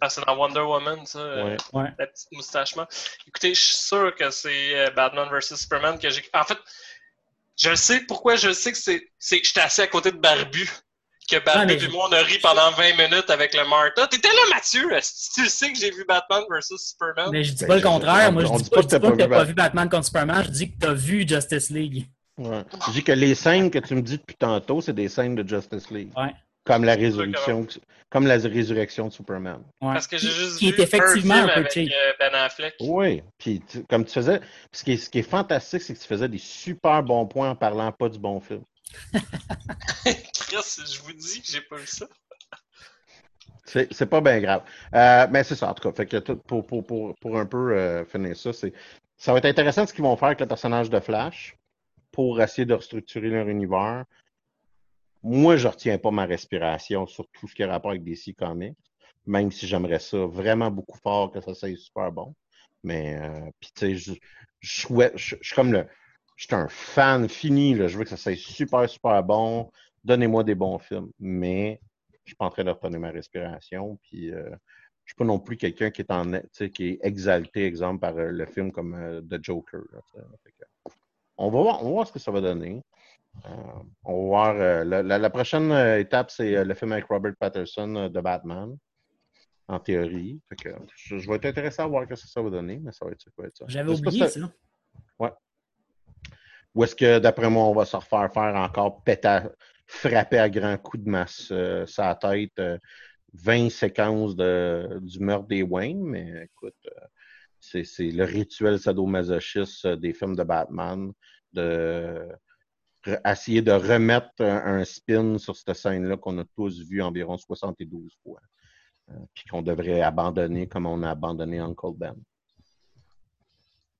Ah, c'est dans Wonder Woman, ça. euh, Ouais. Ouais. la petite moustache molle. Écoutez, je suis sûr que c'est euh, Batman vs Superman que j'ai. En fait, je sais pourquoi je sais que c'est. C'est que j'étais assis à côté de Barbu. Que Barbu Ah, mais- et moi, on a ri pendant 20 minutes avec le Martha. T'étais là, Mathieu! Est-ce que Tu le sais que j'ai vu Batman vs Superman? Mais je dis Ben, pas le contraire. on- Moi, je dis pas, que t'as pas que pas vu Batman contre Superman. Je dis que t'as vu Justice League. Ouais. Je dis que les scènes que tu me dis depuis tantôt, c'est des scènes de Justice League. Ouais. Comme la résurrection, comme la résurrection de Superman. Ouais. Parce que j'ai juste Qui vu est effectivement un un film peu avec cheap. euh, Ben Affleck. Oui. Puis, tu- comme tu faisais. Ce qui, est, ce qui est fantastique, c'est que tu faisais des super bons points en parlant pas du bon film. Chris, je vous dis que j'ai pas vu ça. C'est c'est pas bien grave. Euh, mais c'est ça, en tout cas. Fait que tout- pour, pour, pour, pour un peu euh, finir ça, c'est ça va être intéressant ce qu'ils vont faire avec le personnage de Flash pour essayer de restructurer leur univers. Moi, je retiens pas ma respiration sur tout ce qui a rapport avec DC Comics, même si j'aimerais ça vraiment beaucoup fort que ça soit super bon. Mais, euh, puis tu sais, je, souhaite- je, suis comme le. Je suis un fan fini, là. Je veux que ça soit super, super bon. Donnez-moi des bons films. Mais je suis pas en train de retenir ma respiration. Puis euh, je suis pas non plus quelqu'un qui est en qui est exalté, exemple, par euh, le film comme euh, The Joker. là, on, va voir, on va voir ce que ça va donner. Euh, on va voir. euh, la, la- la prochaine euh, étape, c'est le film avec Robert Patterson de Batman. En théorie. Fait que, je, je vais être intéressé à voir ce que ça va donner, mais ça va être ça. ça. J'avais oublié ça. ou est-ce que, d'après moi, on va se refaire faire encore péter, frapper à grands coups de masse euh, sa tête euh, 20 séquences de, du meurtre des Wayne, mais écoute, euh, c'est le rituel sadomasochiste des films de Batman de essayer de remettre un, un spin sur cette scène-là qu'on a tous vu environ 72 fois. Euh, puis qu'on devrait abandonner comme on a abandonné Uncle Ben.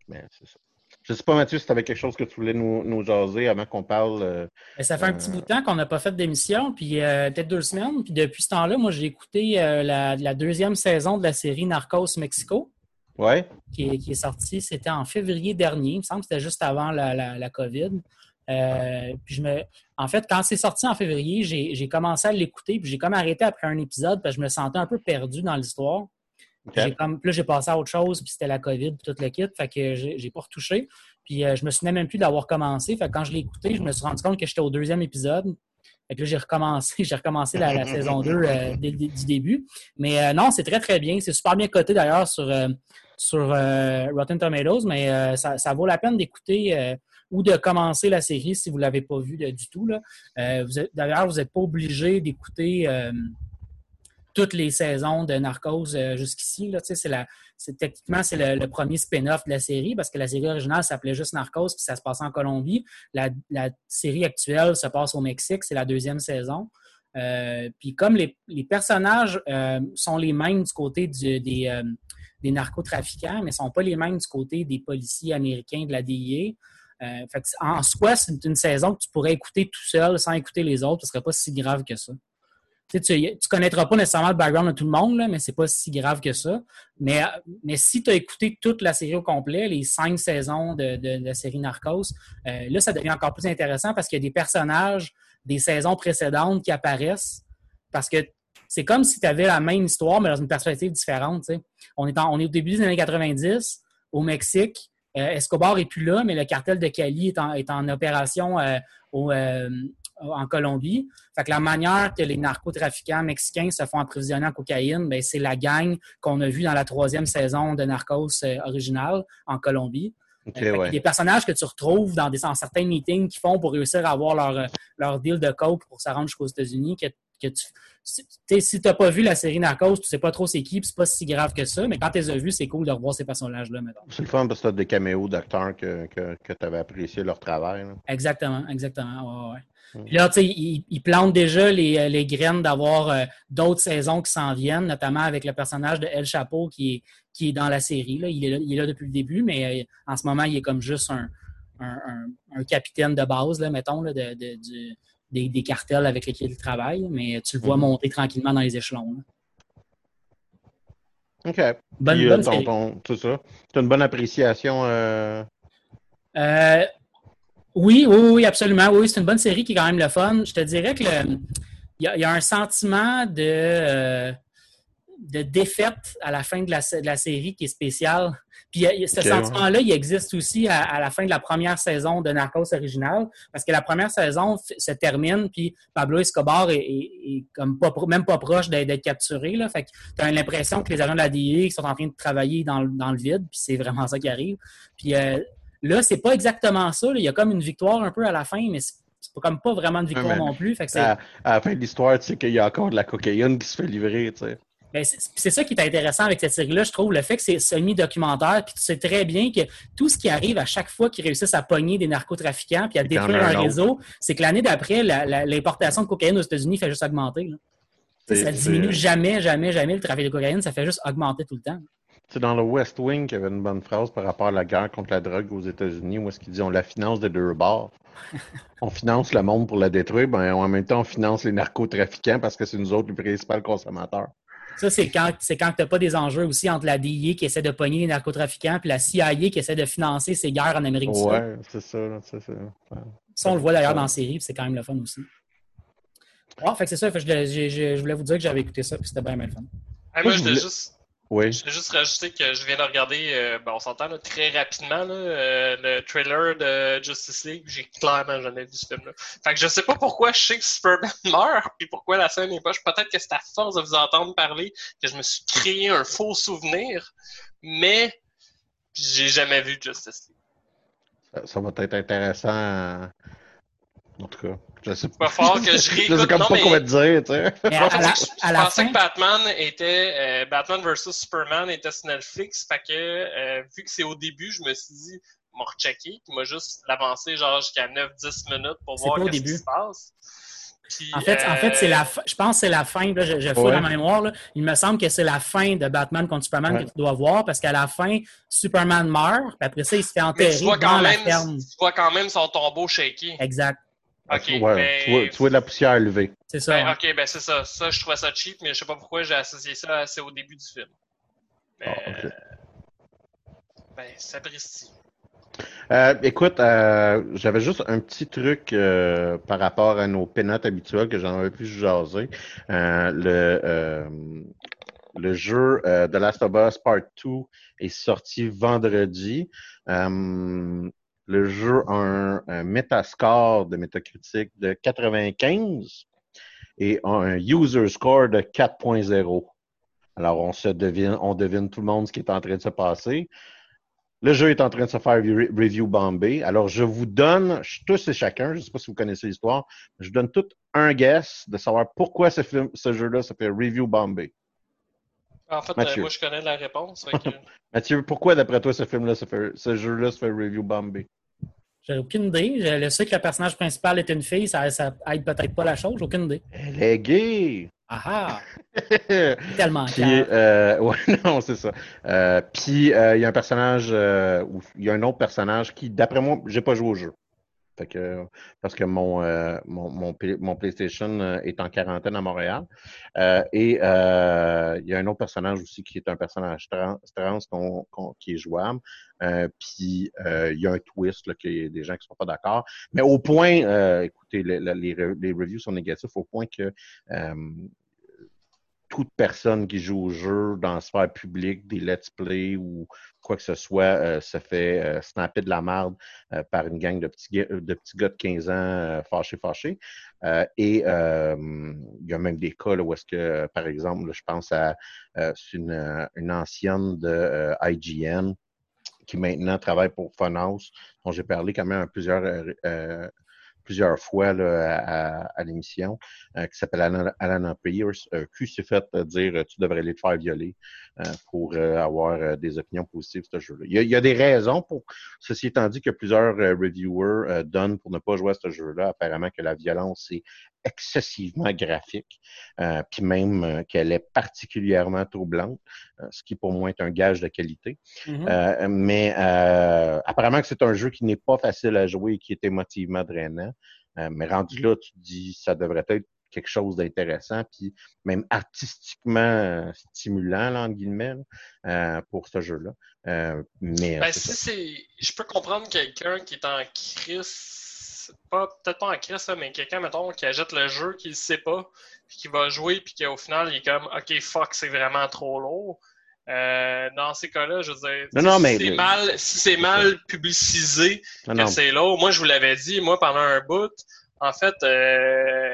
Mais c'est ça. Je sais pas, Mathieu, si tu avais quelque chose que tu voulais nous, nous jaser avant qu'on parle. euh, Mais ça fait un petit bout de temps qu'on n'a pas fait d'émission, puis euh, peut-être deux semaines. Puis depuis ce temps-là, moi, j'ai écouté la, la deuxième saison de la série Narcos Mexico, Ouais. qui est, qui est sortie. C'était en février dernier. Il me semble que c'était juste avant la, la, la COVID. Euh, puis je me... En fait, quand c'est sorti en février, j'ai commencé à l'écouter, puis j'ai comme arrêté après un épisode, parce que je me sentais un peu perdu dans l'histoire. Comme, puis là, j'ai passé à autre chose, puis c'était la COVID, puis tout le kit. Fait que j'ai pas retouché. Puis euh, je me souvenais même plus d'avoir commencé. Fait que quand je l'ai écouté, je me suis rendu compte que j'étais au deuxième épisode. Fait que là, j'ai recommencé, j'ai recommencé la, la saison 2 euh, dès du début. Mais euh, non, c'est très, très bien. C'est super bien coté d'ailleurs sur, euh, sur Rotten Tomatoes, mais ça, ça vaut la peine d'écouter ou de commencer la série si vous ne l'avez pas vue de- du tout. Euh, D'ailleurs, vous n'êtes pas obligé d'écouter euh, toutes les saisons de Narcos euh, jusqu'ici. techniquement c'est le, premier spin-off de la série parce que la série originale s'appelait juste Narcos puis ça se passe en Colombie. La, la série actuelle se passe au Mexique, c'est la deuxième saison. Euh, puis comme les, les personnages euh, sont les mêmes du côté des, euh, des narcotrafiquants, mais ne sont pas les mêmes du côté des policiers américains de la DIA. Euh, en soi, c'est une saison que tu pourrais écouter tout seul sans écouter les autres, ce serait pas si grave que ça. Tu ne connaîtras pas nécessairement le background de tout le monde, là, mais c'est pas si grave que ça. Mais, mais si tu as écouté toute la série au complet, les cinq saisons de, la série Narcos, euh, là, ça devient encore plus intéressant parce qu'il y a des personnages des saisons précédentes qui apparaissent. Parce que c'est comme si tu avais la même histoire, mais dans une perspective différente. On est, on est au début des années 90, au Mexique. Euh, Escobar est plus là, mais le cartel de Cali est en, est en opération euh, au, euh, en Colombie. Fait que la manière que les narcotrafiquants mexicains se font approvisionner en cocaïne, ben, c'est la gang qu'on a vue dans la troisième saison de Narcos originale en Colombie. Ouais. Des personnages que tu retrouves dans, des, dans certains meetings qu'ils font pour réussir à avoir leur, leur deal de coke pour se rendre jusqu'aux États-Unis. Que, que tu, si t'as pas vu la série Narcos, tu sais pas trop c'est qui, c'est pas si grave que ça, mais quand tu les as vus, c'est cool de revoir ces personnages-là, mettons. C'est le fun parce que as des caméos d'acteurs que, que, que tu avais apprécié leur travail. là. Exactement, exactement. Ouais, ouais. Mm. Puis là, tu sais, ils il plantent déjà les, euh, les graines d'avoir euh, d'autres saisons qui s'en viennent, notamment avec le personnage de El Chapeau qui est, qui est dans la série. Là. Il, est là, il est là depuis le début, mais euh, en ce moment, il est comme juste un, un, un- un capitaine de base, là, mettons, là, de, de- du- des, des cartels avec lesquels il travaille. Mais tu le vois Mhm. monter tranquillement dans les échelons. là. OK. Bonne, Puis, euh, bonne ton- série. ton- c'est ça. Tu as une bonne appréciation. euh, Euh, oui, oui, oui, absolument. Oui, c'est une bonne série qui est quand même le fun. Je te dirais que il y, a- il y a un sentiment de, euh, de défaite à la fin de la, de la série qui est spécial. Puis a- a ce sentiment-là, il existe aussi à, à la fin de la première saison de Narcos original, parce que la première saison se termine, puis Pablo Escobar est, est- est comme pas, même pas proche d'être capturé. Là. Fait que tu as l'impression que les agents de la DEA sont en train de travailler dans, le- dans le vide, puis c'est vraiment ça qui arrive. Puis euh, Là, c'est pas exactement ça. là. Il y a comme une victoire un peu à la fin, mais c'est c'est pas comme pas vraiment de victoire Ouais, non plus. Fait que à, à la fin de l'histoire, tu sais qu'il y a encore de la cocaïne qui se fait livrer. Tu sais. Ben, c'est- ça qui est intéressant avec cette série-là, je trouve, le fait que c'est semi-documentaire, puis tu sais très bien que tout ce qui arrive à chaque fois qu'ils réussissent à pogner des narcotrafiquants puis à détruire un réseau, c'est que l'année d'après, la- la- l'importation de cocaïne aux États-Unis fait juste augmenter. là. Ça diminue jamais, jamais, jamais le trafic de cocaïne, ça fait juste augmenter tout le temps. C'est dans le West Wing qu'il y avait une bonne phrase par rapport à la guerre contre la drogue aux États-Unis, où est-ce qu'il dit on la finance des deux bords. on finance le monde pour la détruire, ben en même temps on finance les narcotrafiquants parce que c'est nous autres les principaux consommateurs. Ça, c'est quand, c'est quand tu n'as pas des enjeux aussi entre la DIA qui essaie de pogner les narcotrafiquants puis la CIA qui essaie de financer ces guerres en Amérique du Sud. Ouais, c'est ça, ça. Ouais. Ça, on le voit d'ailleurs dans la série, puis c'est quand même le fun aussi. Ouais, fait que c'est ça. fait que je, je- je- je voulais vous dire que j'avais écouté ça, puis c'était bien, bien le fun. Ah, Moi, je voulais- juste, Oui. je voulais juste rajouter que je viens de regarder, euh, ben, on s'entend très rapidement, là, euh, le trailer de Justice League. J'ai clairement jamais vu ce film-là. Fait que je sais pas pourquoi je sais que Superman meurt, puis pourquoi la scène est poche. Peut-être que c'est à force de vous entendre parler que je me suis créé un faux souvenir, mais j'ai jamais vu Justice League. Ça, ça va être intéressant. euh, En tout cas, je sais Il va falloir que je Je sais réécoute. comme Non, pas mais- quoi te dire, tu sais. Mais Je à, à pensais, la, que, je à la pensais fin, que Batman était euh, Batman vs Superman était sur Netflix, fait que euh, vu que c'est au début, je me suis dit m'a rechecké, puis m'a juste l'avancé genre jusqu'à 9-10 minutes pour voir pas au qu'est-ce qui début. se passe. Puis, en fait, en fait c'est euh, la je pense que c'est la fin, là, je, je Ouais. la mémoire, là. il me semble que c'est la fin de Batman contre Superman Ouais. que tu dois voir, parce qu'à la fin, Superman meurt, puis après ça, il se fait mais enterrer tu vois dans la ferme. tu vois quand même son tombeau shaky. Exact, Ok, Ouais, mais- tu, vois, tu vois de la poussière levée. c'est ça. Ben, ouais. ok, ben c'est ça. Ça, je trouvais ça cheap, mais je sais pas pourquoi j'ai associé ça assez au début du film. Mais, Ah, ok. ben, sapristi. Euh, écoute, euh, j'avais juste un petit truc euh, par rapport à nos pénates habituels que j'en avais plus jaser. Euh, le, euh, le jeu euh, The Last of Us Part 2 est sorti vendredi. Euh, le jeu a un, un Metascore de Metacritic de 95 et a un User Score de 4.0. Alors, on se devine, on devine tout le monde ce qui est en train de se passer. Le jeu est en train de se faire re- review bombé. Alors, je vous donne, tous et chacun, je ne sais pas si vous connaissez l'histoire, je vous donne tout un guess de savoir pourquoi ce, film, ce jeu-là se fait review bombé. En fait, Mathieu. euh, moi, je connais la réponse. que- Mathieu, pourquoi d'après toi ce film-là ce jeu-là se fait review bombé? J'ai aucune idée. Je le sais que le personnage principal est une fille, ça, ça aide peut-être pas la chose, j'ai aucune idée. Elle est gay! Ah ah! Tellement Puis, euh, ouais, non, c'est ça. Euh, puis, euh, il y a un personnage, euh, ou il y a un autre personnage qui, d'après moi, j'ai pas joué au jeu. Fait que, parce que mon, euh, mon, mon, Play- mon PlayStation euh, est en quarantaine à Montréal. Euh, et euh, il y a un autre personnage aussi qui est un personnage trans, trans qui est jouable. Euh, puis euh, il y a un twist, là, qu'il y a des gens qui sont pas d'accord. Mais au point, écoutez, le- le- les, re- les reviews sont négatifs au point que euh, toute personne qui joue au jeu dans la sphère publique, des let's play ou quoi que ce soit, euh, se fait euh, snapper de la merde euh, par une gang de petits, de petits gars de 15 ans fâchés, fâchés. Et il y a même des cas où est-ce que, par exemple, je pense à une, une ancienne de IGN qui maintenant travaille pour Funhouse, dont j'ai parlé quand même à plusieurs plusieurs fois à, l'émission, euh, qui s'appelle Alana, Pierce, euh, qui s'est fait dire tu devrais aller te faire violer euh, pour avoir des opinions positives sur ce jeu-là. Il, y a des raisons pour. Ceci étant dit que plusieurs reviewers donnent pour ne pas jouer à ce jeu-là, apparemment que la violence est excessivement graphique, euh, puis même euh, qu'elle est particulièrement troublante, euh, ce qui pour moi est un gage de qualité. Mm-hmm. mais apparemment que c'est un jeu qui n'est pas facile à jouer et qui est émotivement drainant. mais rendu là, tu te dis ça devrait être quelque chose d'intéressant, puis même artistiquement stimulant, là, entre guillemets, pour ce jeu-là. mais ben, si c'est, je peux comprendre quelqu'un qui est en crise pas peut-être pas en crise, mais quelqu'un, mettons, qui achète le jeu, qui ne sait pas, puis qui va jouer, puis qui au final, il est comme OK, fuck, c'est vraiment trop lourd. Euh, dans ces cas-là, je veux dire, si c'est mal, si c'est mal publicisé que c'est lourd, moi je vous l'avais dit, moi pendant un bout, en fait, euh,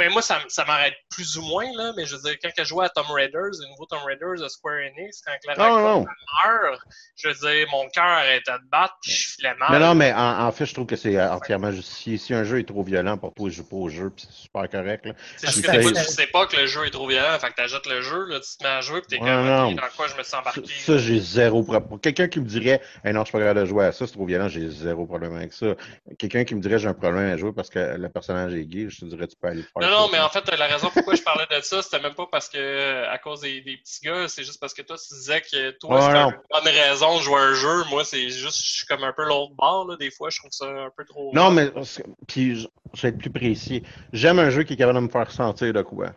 mais moi, ça, ça m'arrête plus ou moins, là, mais je veux dire, quand je jouais à Tomb Raiders, le nouveau Tomb Raiders de Square Enix, quand Clara meurt, je veux dire, mon cœur arrêtait de battre, puis je filais mal. Non, non, mais en, fait, je trouve que c'est entièrement justifié. Si un jeu est trop violent pour toi, je joue pas au jeu, puis c'est super correct. Là. C'est juste que des fois, tu sais pas que le jeu est trop violent, fait que t'ajoutes le jeu, là, tu te mets à jouer, puis t'es comme, dans quoi je me sens embarqué. Ça, j'ai zéro problème. Quelqu'un qui me dirait, hey, non, je suis pas capable de jouer à ça, c'est trop violent, j'ai zéro problème avec ça. Quelqu'un qui me dirait, j'ai un problème à jouer parce que le personnage est gay, je te dirais, tu peux aller faire. Non, non, mais en fait, la raison pourquoi je parlais de ça, c'était même pas parce que à cause des, petits gars, c'est juste parce que toi, tu disais que toi, c'était une bonne raison de jouer un jeu. Moi, c'est juste, je suis comme un peu l'autre bord, là. Des fois, je trouve ça un peu trop. Non, mais, puis, je vais être plus précis. J'aime un jeu qui est capable de me faire sentir de quoi.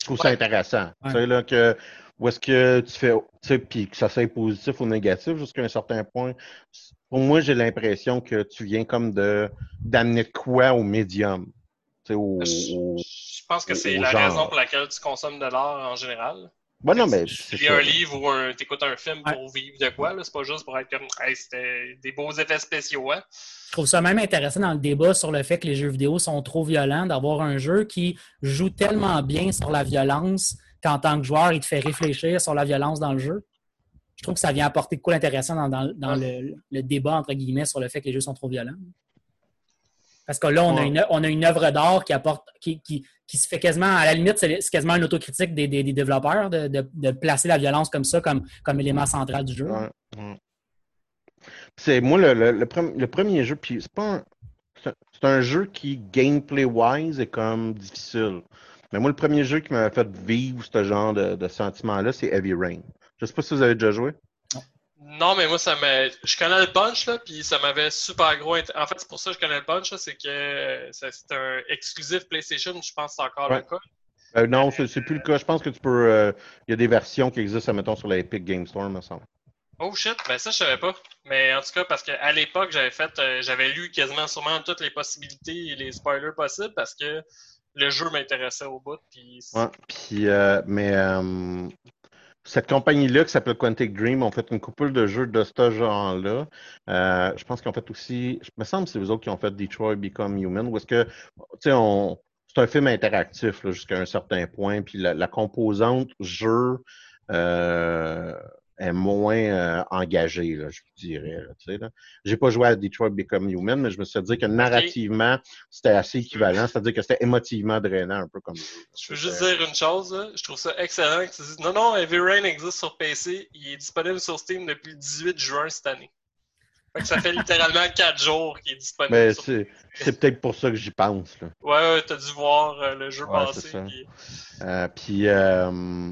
Je trouve ça intéressant. Tu sais, là, que, où est-ce que tu fais, tu sais, puis que ça soit positif ou négatif jusqu'à un certain point. Pour moi, j'ai l'impression que tu viens comme de, d'amener quoi au médium. Au, je, pense que c'est la raison pour laquelle tu consommes de l'art en général. Non, mais tu lis un livre ou tu écoutes un film pour vivre de quoi, c'est pas juste pour être comme c'était des beaux effets spéciaux. Hein? Je trouve ça même intéressant dans le débat sur le fait que les jeux vidéo sont trop violents, d'avoir un jeu qui joue tellement bien sur la violence qu'en tant que joueur, il te fait réfléchir sur la violence dans le jeu. Je trouve que ça vient apporter quoi d'intéressant dans, dans, le, le, débat, entre guillemets, sur le fait que les jeux sont trop violents. Parce que là, on, a, une, on a une œuvre d'art qui apporte, qui, qui, qui, se fait quasiment, à la limite, c'est quasiment une autocritique des, des, développeurs de, de, de, placer la violence comme ça, comme, comme élément central du jeu. C'est moi le, le, le, premier jeu, puis c'est pas un, c'est un jeu qui, gameplay-wise, est comme difficile. Mais moi, le premier jeu qui m'a fait vivre ce genre de, de sentiment-là, c'est Heavy Rain. Je sais pas si vous avez déjà joué. Non, mais moi, ça m'a. Je connais le punch, là, puis ça m'avait super gros. En fait, c'est pour ça que je connais le punch, c'est que c'est un exclusif PlayStation, je pense que c'est encore le cas. Euh, non, c'est plus le cas. Je pense que tu peux. Euh, il y a des versions qui existent, mettons, sur la Epic Game Store, me semble. Oh shit, ben ça je savais pas. Mais en tout cas, parce qu'à l'époque, j'avais fait euh, j'avais lu quasiment sûrement toutes les possibilités et les spoilers possibles parce que le jeu m'intéressait au bout. Puis... Ouais, puis mais cette compagnie-là, qui s'appelle Quantic Dream, ont fait une couple de jeux de ce genre-là. Euh, je pense qu'ils ont fait aussi, je me semble que c'est eux autres qui ont fait Detroit Become Human, où est-ce que, tu sais, on, c'est un film interactif jusqu'à un certain point, puis la, la composante jeu, euh, moins euh, engagé, là, je dirais. Là, tu sais, là. J'ai pas joué à Detroit Become Human, mais je me suis dit que narrativement, c'était assez équivalent, c'est-à-dire que c'était émotivement drainant, un peu comme Je veux juste dire une chose, je trouve ça excellent que tu dises non, non, Heavy Rain existe sur PC, il est disponible sur Steam depuis le 18 juin cette année. Fait que ça fait littéralement 4 jours qu'il est disponible. Mais c'est, c'est peut-être pour ça que j'y pense. Là. Ouais, ouais t'as dû voir euh, le jeu ouais, passer. Puis, euh, puis euh,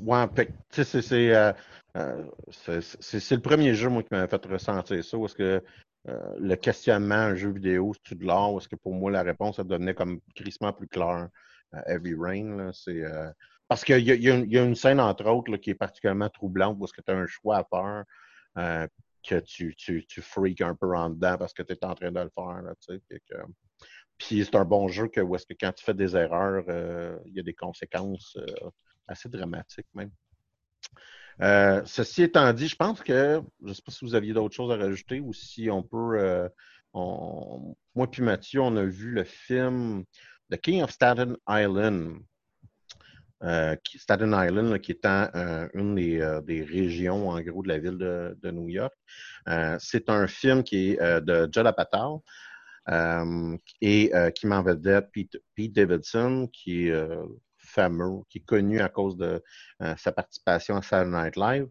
ouais, c'est, euh, euh, c'est le premier jeu, moi, qui m'a fait ressentir ça. Est-ce que euh, le questionnement, un jeu vidéo, c'est-tu de l'art? Est-ce que pour moi, la réponse, ça devenait comme crissement plus clair. Euh, Heavy Rain, c'est. Parce qu'il y, a une scène, entre autres, qui est particulièrement troublante, est-ce que tu as un choix à faire, que tu, tu, tu freaks un peu en dedans parce que tu es en train de le faire. Là, que, puis c'est un bon jeu que, où est-ce que quand tu fais des erreurs, il y a des conséquences assez dramatiques même. Euh, ceci étant dit, je pense que, je ne sais pas si vous aviez d'autres choses à rajouter ou si on peut. Euh, moi puis Mathieu, on a vu le film The King of Staten Island. Staten Island, qui étant une des, régions, en gros, de la ville de, New York. c'est un film qui est de Judd Apatow et qui m'en vedette Pete, Pete, Davidson, qui est fameux, qui est connu à cause de sa participation à Saturday Night Live.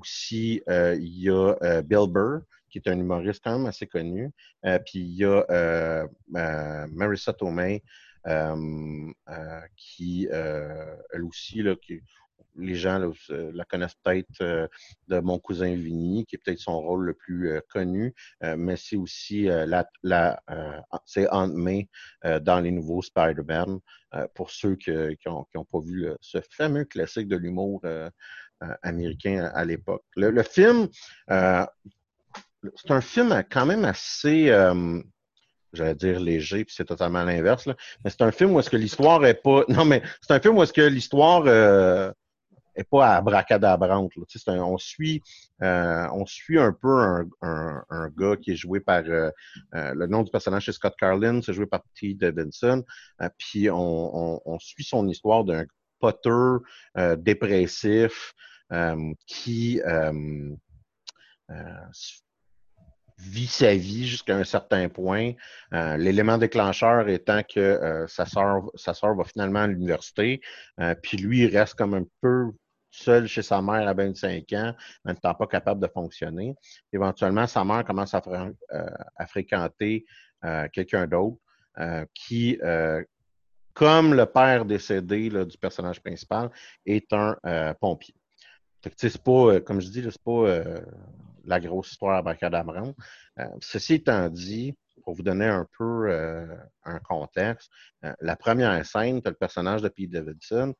aussi, il y a Bill Burr, qui est un humoriste quand même assez connu. puis il y a Marissa Tomei, qui, elle aussi, là, qui, les gens la connaissent peut-être de Mon cousin Vinny, qui est peut-être son rôle le plus connu, mais c'est aussi la, c'est May dans les nouveaux Spider-Man, pour ceux qui n'ont pas vu ce fameux classique de l'humour américain à, l'époque. Le, film, c'est un film quand même assez j'allais dire léger, puis c'est totalement l'inverse. Mais c'est un film où est-ce que l'histoire est pas. Non, mais c'est un film où est-ce que l'histoire est pas à bracadabrante. on suit euh, on suit un peu un, un, gars qui est joué par euh, euh, le nom du personnage c'est Scott Carlin, c'est joué par T. Davidson. puis on, suit son histoire d'un potter dépressif qui vit sa vie jusqu'à un certain point. L'élément déclencheur étant que sa sœur sa soeur va finalement à l'université, puis lui reste comme un peu seul chez sa mère à 25 ans, n'étant pas capable de fonctionner. Éventuellement, sa mère commence à, euh, fréquenter euh, quelqu'un d'autre euh, qui, comme le père décédé du personnage principal, est un pompier. C'est pas, comme je dis, c'est pas la grosse histoire à Bacadabran. ceci étant dit, pour vous donner un peu un contexte, la première scène, tu as le personnage de Pete Davidson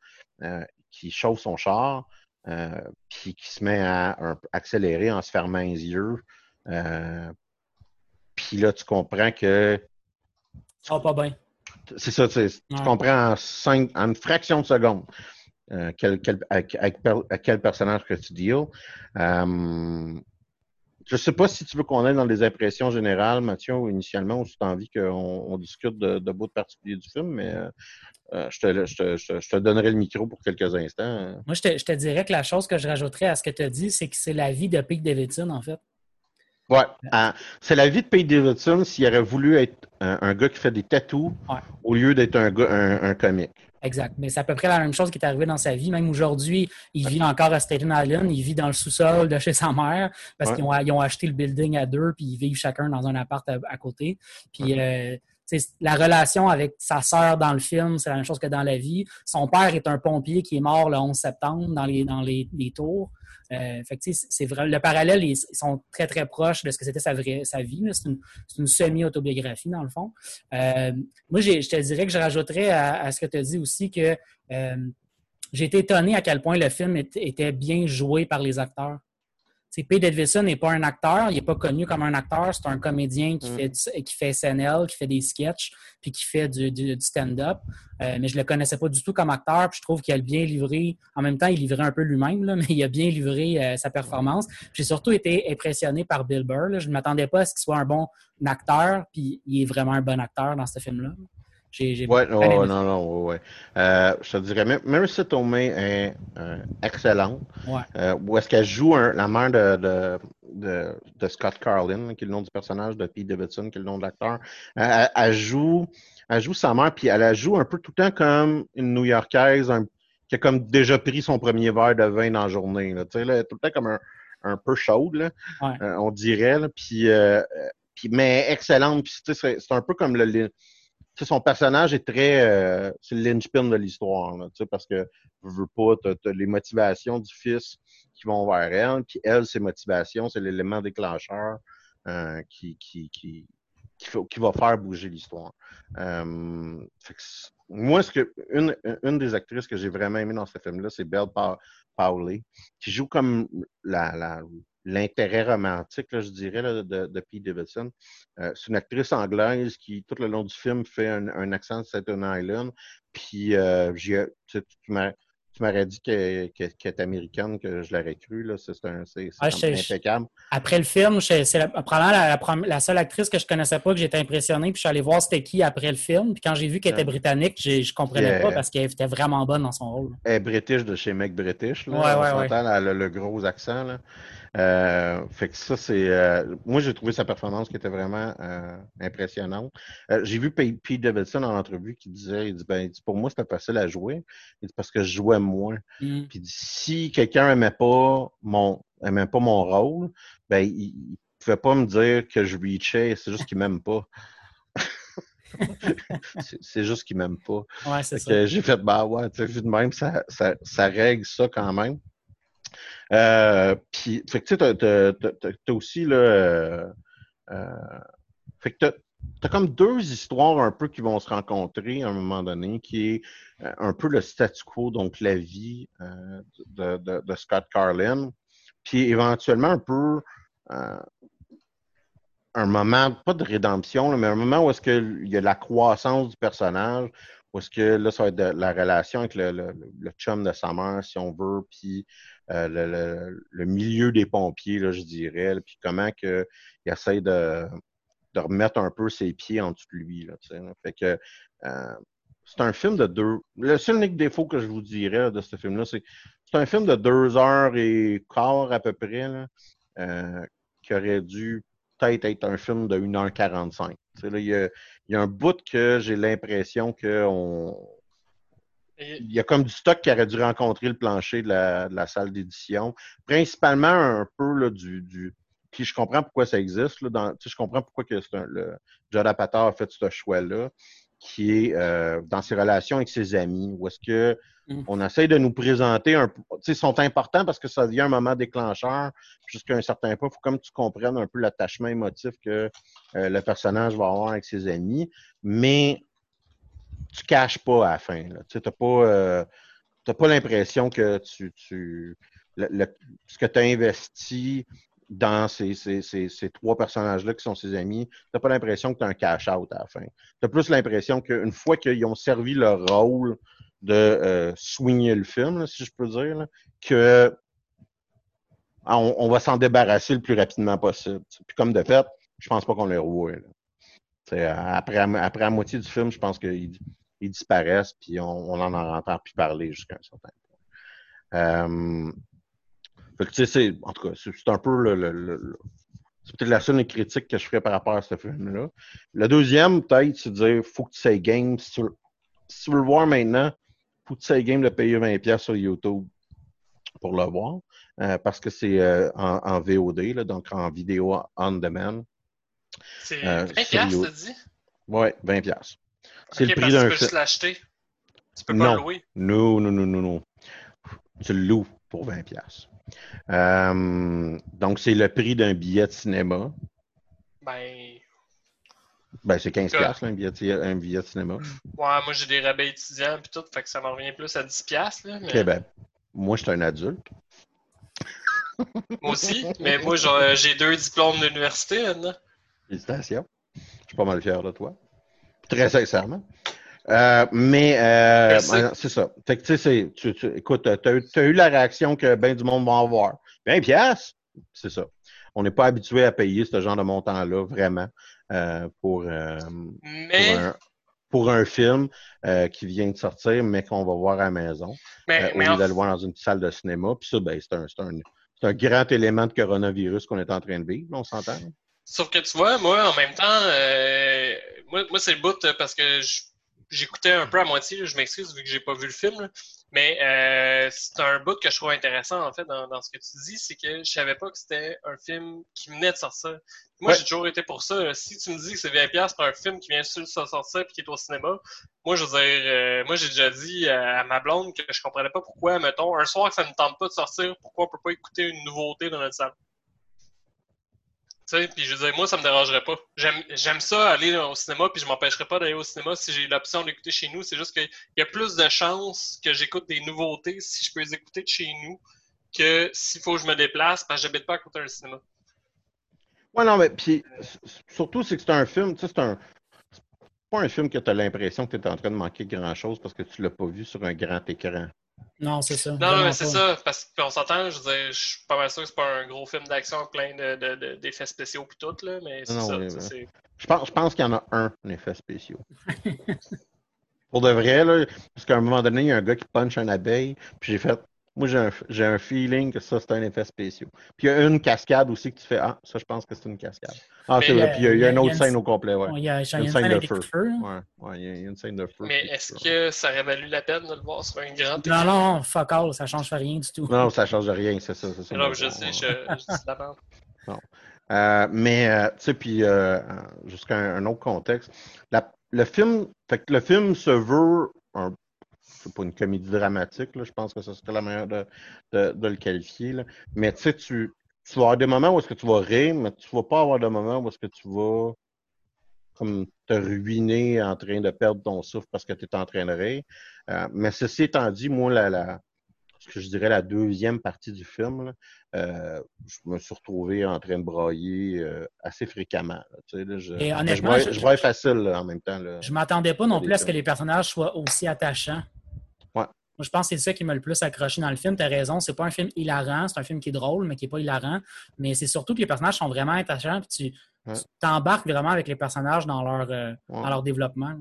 qui chauffe son char, euh, puis qui se met à accélérer en se fermant les yeux. Euh, puis là, tu comprends que. Ça va pas bien. C'est ça, tu, comprends en, cinq, en une fraction de seconde euh, quel, avec, quel personnage que tu deals. Euh, je ne sais pas si tu veux qu'on aille dans les impressions générales, Mathieu, initialement, ou si tu as envie qu'on discute de, de bouts particuliers du film, mais euh, je, te, donnerai le micro pour quelques instants. Moi, je te, dirais que la chose que je rajouterais à ce que tu as dit, c'est que c'est la vie de Pete Davidson, en fait. Oui, ah, c'est la vie de Pete Davidson s'il aurait voulu être un, gars qui fait des tatous au lieu d'être un, un, comique. Exact. Mais c'est à peu près la même chose qui est arrivée dans sa vie. Même aujourd'hui, il vit encore à Staten Island. Il vit dans le sous-sol de chez sa mère parce qu'ils ont, acheté le building à deux puis ils vivent chacun dans un appart à, côté. Puis euh, la relation avec sa sœur dans le film, c'est la même chose que dans la vie. Son père est un pompier qui est mort le 11 septembre dans les, tours. Euh, c'est vrai, le parallèle, ils, sont très, très proches de ce que c'était sa, sa vie. C'est une, semi-autobiographie, dans le fond. Euh, moi, je te dirais que je rajouterais à, ce que tu as dit aussi que euh, j'ai été étonné à quel point le film était bien joué par les acteurs. Pete Davidson n'est pas un acteur, il n'est pas connu comme un acteur, c'est un comédien qui, mm. fait, qui fait SNL, qui fait des sketchs, puis qui fait du, stand-up. Euh, mais je ne le connaissais pas du tout comme acteur, puis je trouve qu'il a bien livré, en même temps, il livrait un peu lui-même, mais il a bien livré euh, sa performance. J'ai surtout été impressionné par Bill Burr. Je ne m'attendais pas à ce qu'il soit un bon acteur, puis il est vraiment un bon acteur dans ce film-là. Oui, non, non, ouais. Euh, je te dirais, Marissa Tomei est euh, excellente. Ouais. Euh, où est-ce qu'elle joue la mère de, de, de, Scott Carlin, qui est le nom du personnage, de Pete Davidson, qui est le nom de l'acteur. Elle, joue, elle joue sa mère, puis elle la joue un peu tout le temps comme une New-Yorkaise qui a comme déjà pris son premier verre de vin dans la journée. Là, là, tout le temps comme un, un peu chaude, là, on dirait. Là, puis, puis, mais excellente. Puis, c'est un peu comme le son personnage est très. Euh, c'est le linchpin de l'histoire, parce que je veux pas, tu as, les motivations du fils qui vont vers elle, puis elle, ses motivations, c'est l'élément déclencheur euh, qui, qui, qui, qui, va faire bouger l'histoire. Euh, moi, ce que, une, une des actrices que j'ai vraiment aimé dans ce film-là, c'est Belle Pauley, qui joue comme la, la l'intérêt romantique, je dirais, de, de Pete Davidson. Euh, c'est une actrice anglaise qui, tout le long du film, fait un, accent de Staten Island. Puis, euh, tu, tu m'aurais dit qu'elle est américaine, que je l'aurais cru. C'est ah, impeccable. après le film, c'est probablement la, seule actrice que je connaissais pas, que j'étais impressionné. Puis je suis allé voir c'était qui après le film. Puis quand j'ai vu qu'elle était britannique, je ne comprenais pas parce qu'elle était vraiment bonne dans son rôle. Elle est british de chez Mec British. Là, ouais, ouais, Elle a le, gros accent. Là. Euh, fait que ça, c'est. Euh, moi, j'ai trouvé sa performance qui était vraiment euh, impressionnante. j'ai vu Pete Davidson en entrevue qui disait, il dit, ben, pour moi, c'était facile à jouer. Il dit, parce que je jouais moins. Mm. Puis si quelqu'un aimait pas mon aimait pas mon rôle, ben, il, ne pouvait pas me dire que je reachais, c'est juste qu'il m'aime pas. c'est juste qu'il m'aime pas. Ouais, c'est ça. J'ai fait, bah ouais, tu sais, vu de même, ça, ça, ça règle ça quand même. Euh, puis, fait que tu sais, t'as aussi, là, euh, euh, fait que t'as comme deux histoires un peu qui vont se rencontrer à un moment donné, qui est un peu le statu quo, donc la vie de, de, Scott Carlin, puis éventuellement un peu un moment, pas de rédemption, mais un moment où est-ce qu'il y a la croissance du personnage, où est-ce que là, ça va être la relation avec le, le, le, chum de sa mère, si on veut, puis euh, le, milieu des pompiers, là, je dirais, puis comment que, il essaie de, de, remettre un peu ses pieds en dessous de lui. Là, fait que euh, c'est un film de deux. Le seul unique défaut que je vous dirais de ce film-là, c'est c'est un film de deux heures et quart à peu près, là, euh, qui aurait dû peut-être être un film de 1h45. Il y y a un bout que j'ai l'impression qu'on il y a comme du stock qui aurait dû rencontrer le plancher de la, salle d'édition. Principalement un peu là, du, du. Puis je comprends pourquoi ça existe. Là, dans, je comprends pourquoi que un, le Judd Apatow a fait ce choix-là, qui est euh, dans ses relations avec ses amis, où est-ce que mm. on essaie de nous présenter un peu. Ils sont importants parce que ça devient un moment déclencheur. Jusqu'à un certain point, il faut comme tu comprennes un peu l'attachement émotif que euh, le personnage va avoir avec ses amis. Mais tu caches pas à la fin. Tu n'as pas, euh, pas l'impression que tu, tu ce que tu as investi dans ces, ces, trois personnages-là qui sont ses amis, tu n'as pas l'impression que tu as un cash-out à la fin. Tu as plus l'impression qu'une fois qu'ils ont servi leur rôle de euh, soigner le film, si je peux dire, que on, va s'en débarrasser le plus rapidement possible. Puis comme de fait, je pense pas qu'on les revoit. Après, après la moitié du film, je pense qu'il ils disparaissent, puis on n'en entend plus parler jusqu'à un certain point. Euh, tu sais, en tout cas, c'est un peu le, c'est peut-être la seule critique que je ferais par rapport à ce film-là. Le deuxième, peut-être, c'est de dire faut que tu sais game. Si tu, veux, le voir maintenant, faut que tu sais game de payer 20$ sur YouTube pour le voir. Euh, parce que c'est euh, en, VOD, là, donc en vidéo on demand. C'est 20$, t'as dit? Oui, 20$. C'est le prix d'un. Tu peux juste l'acheter. Tu peux pas le louer. Non, non, non, non, non. Tu le loues pour 20$. Euh, donc, c'est le prix d'un billet de cinéma. Ben. Ben, c'est 15$, là, un, billet de, un billet de cinéma. Ouais, moi, j'ai des rabais étudiants et tout, fait que ça m'en revient plus à 10$. Là, mais... Ok, ben, moi, je suis un adulte. moi aussi, mais moi, j'ai deux diplômes d'université maintenant. Félicitations. Je suis pas mal fier de toi. Très sincèrement. Euh, mais euh, c'est ça. Fait que, tu sais, tu, écoute, tu as, eu la réaction que bien du monde va avoir. 20 pièces, c'est ça. On n'est pas habitué à payer ce genre de montant-là, vraiment, euh, pour, pour, un, film qui vient de sortir, mais qu'on va voir à la maison, mais, au lieu de le voir dans une salle de cinéma. Puis ça, ben, c'est un, un, un, grand élément de coronavirus qu'on est en train de vivre, on s'entend. Sauf que tu vois, moi, en même temps, euh, moi, moi c'est le bout euh, parce que j'écoutais un peu à moitié, je m'excuse vu que j'ai pas vu le film, mais euh, c'est un bout que je trouve intéressant en fait dans, dans ce que tu dis, c'est que je savais pas que c'était un film qui venait de sortir. Moi, j'ai toujours été pour ça. Si tu me dis que c'est 20$ pour un film qui vient de sortir et qui est au cinéma, moi, je veux dire, moi, j'ai déjà dit à ma blonde que je comprenais pas pourquoi, mettons, un soir que ça ne tente pas de sortir, pourquoi on peut pas écouter une nouveauté dans notre salle puis je veux dire, moi, ça me dérangerait pas. J'aime ça aller au cinéma, puis je m'empêcherais pas d'aller au cinéma si j'ai l'option d'écouter chez nous. C'est juste qu'il y a plus de chances que j'écoute des nouveautés si je peux les écouter de chez nous que s'il faut que je me déplace parce que j'habite pas à côté d'un cinéma. Ouais, non, mais puis surtout, c'est que c'est un film, tu sais, c'est un. pas un film que tu as l'impression que tu es en train de manquer grand-chose parce que tu l'as pas vu sur un grand écran. Non, c'est ça. Non, non, mais c'est ça, parce qu'on s'entend, je veux dire, je suis pas mal sûr que c'est pas un gros film d'action plein de- de- de- d'effets spéciaux pis tout, là, mais c'est ça, oui, oui. Je pense, je pense qu'il y en a un, un effet spéciaux. Pour de vrai, là, parce qu'à un moment donné, il y a un gars qui punch une abeille, puis j'ai fait, moi j'ai un, j'ai un feeling que ça, c'est un effet spéciaux. Puis il y a une cascade aussi que tu fais, ah, ça, je pense que c'est une cascade. Ah, Mais, c'est vrai, puis il y a, une autre scène au complet, ouais. Il y a, Une scène de feu. Ouais, ouais, il y a- une scène de feu. Mais est-ce que ça aurait valu la peine de le voir sur un grand Non, écran? non, fuck all, ça change rien du tout. Non, ça change rien, c'est ça. c'est ça Non, je sais, je, je dis la merde. Euh, mais, euh, tu sais, puis euh, jusqu'à un, un autre contexte, la- le film, fait que le film se veut un, c'est pas une comédie dramatique, là, je pense que ce serait la manière de, de, de le qualifier, là. mais tu sais, tu, vas avoir des moments où est-ce que tu vas rire, mais tu vas pas avoir de moments où est-ce que tu vas comme te ruiner en train de perdre ton souffle parce que tu es en train de rire. Euh, mais ceci étant dit, moi, la, la, ce que je dirais la deuxième partie du film, là, euh, je me suis retrouvé en train de brailler euh, assez fréquemment. là, tu sais, là, je, Et honnêtement, je, braille, je- je braille facile en même temps. Là. Je m'attendais pas non plus à ce que les personnages soient aussi attachants. Ouais. Moi, je pense que c'est ça qui m'a le plus accroché dans le film. Tu as raison, c'est pas un film hilarant, c'est un film qui est drôle, mais qui est pas hilarant. Mais c'est surtout que les personnages sont vraiment attachants, puis tu Ouais. t'embarques vraiment avec les personnages dans leur, euh, Ouais. dans leur développement.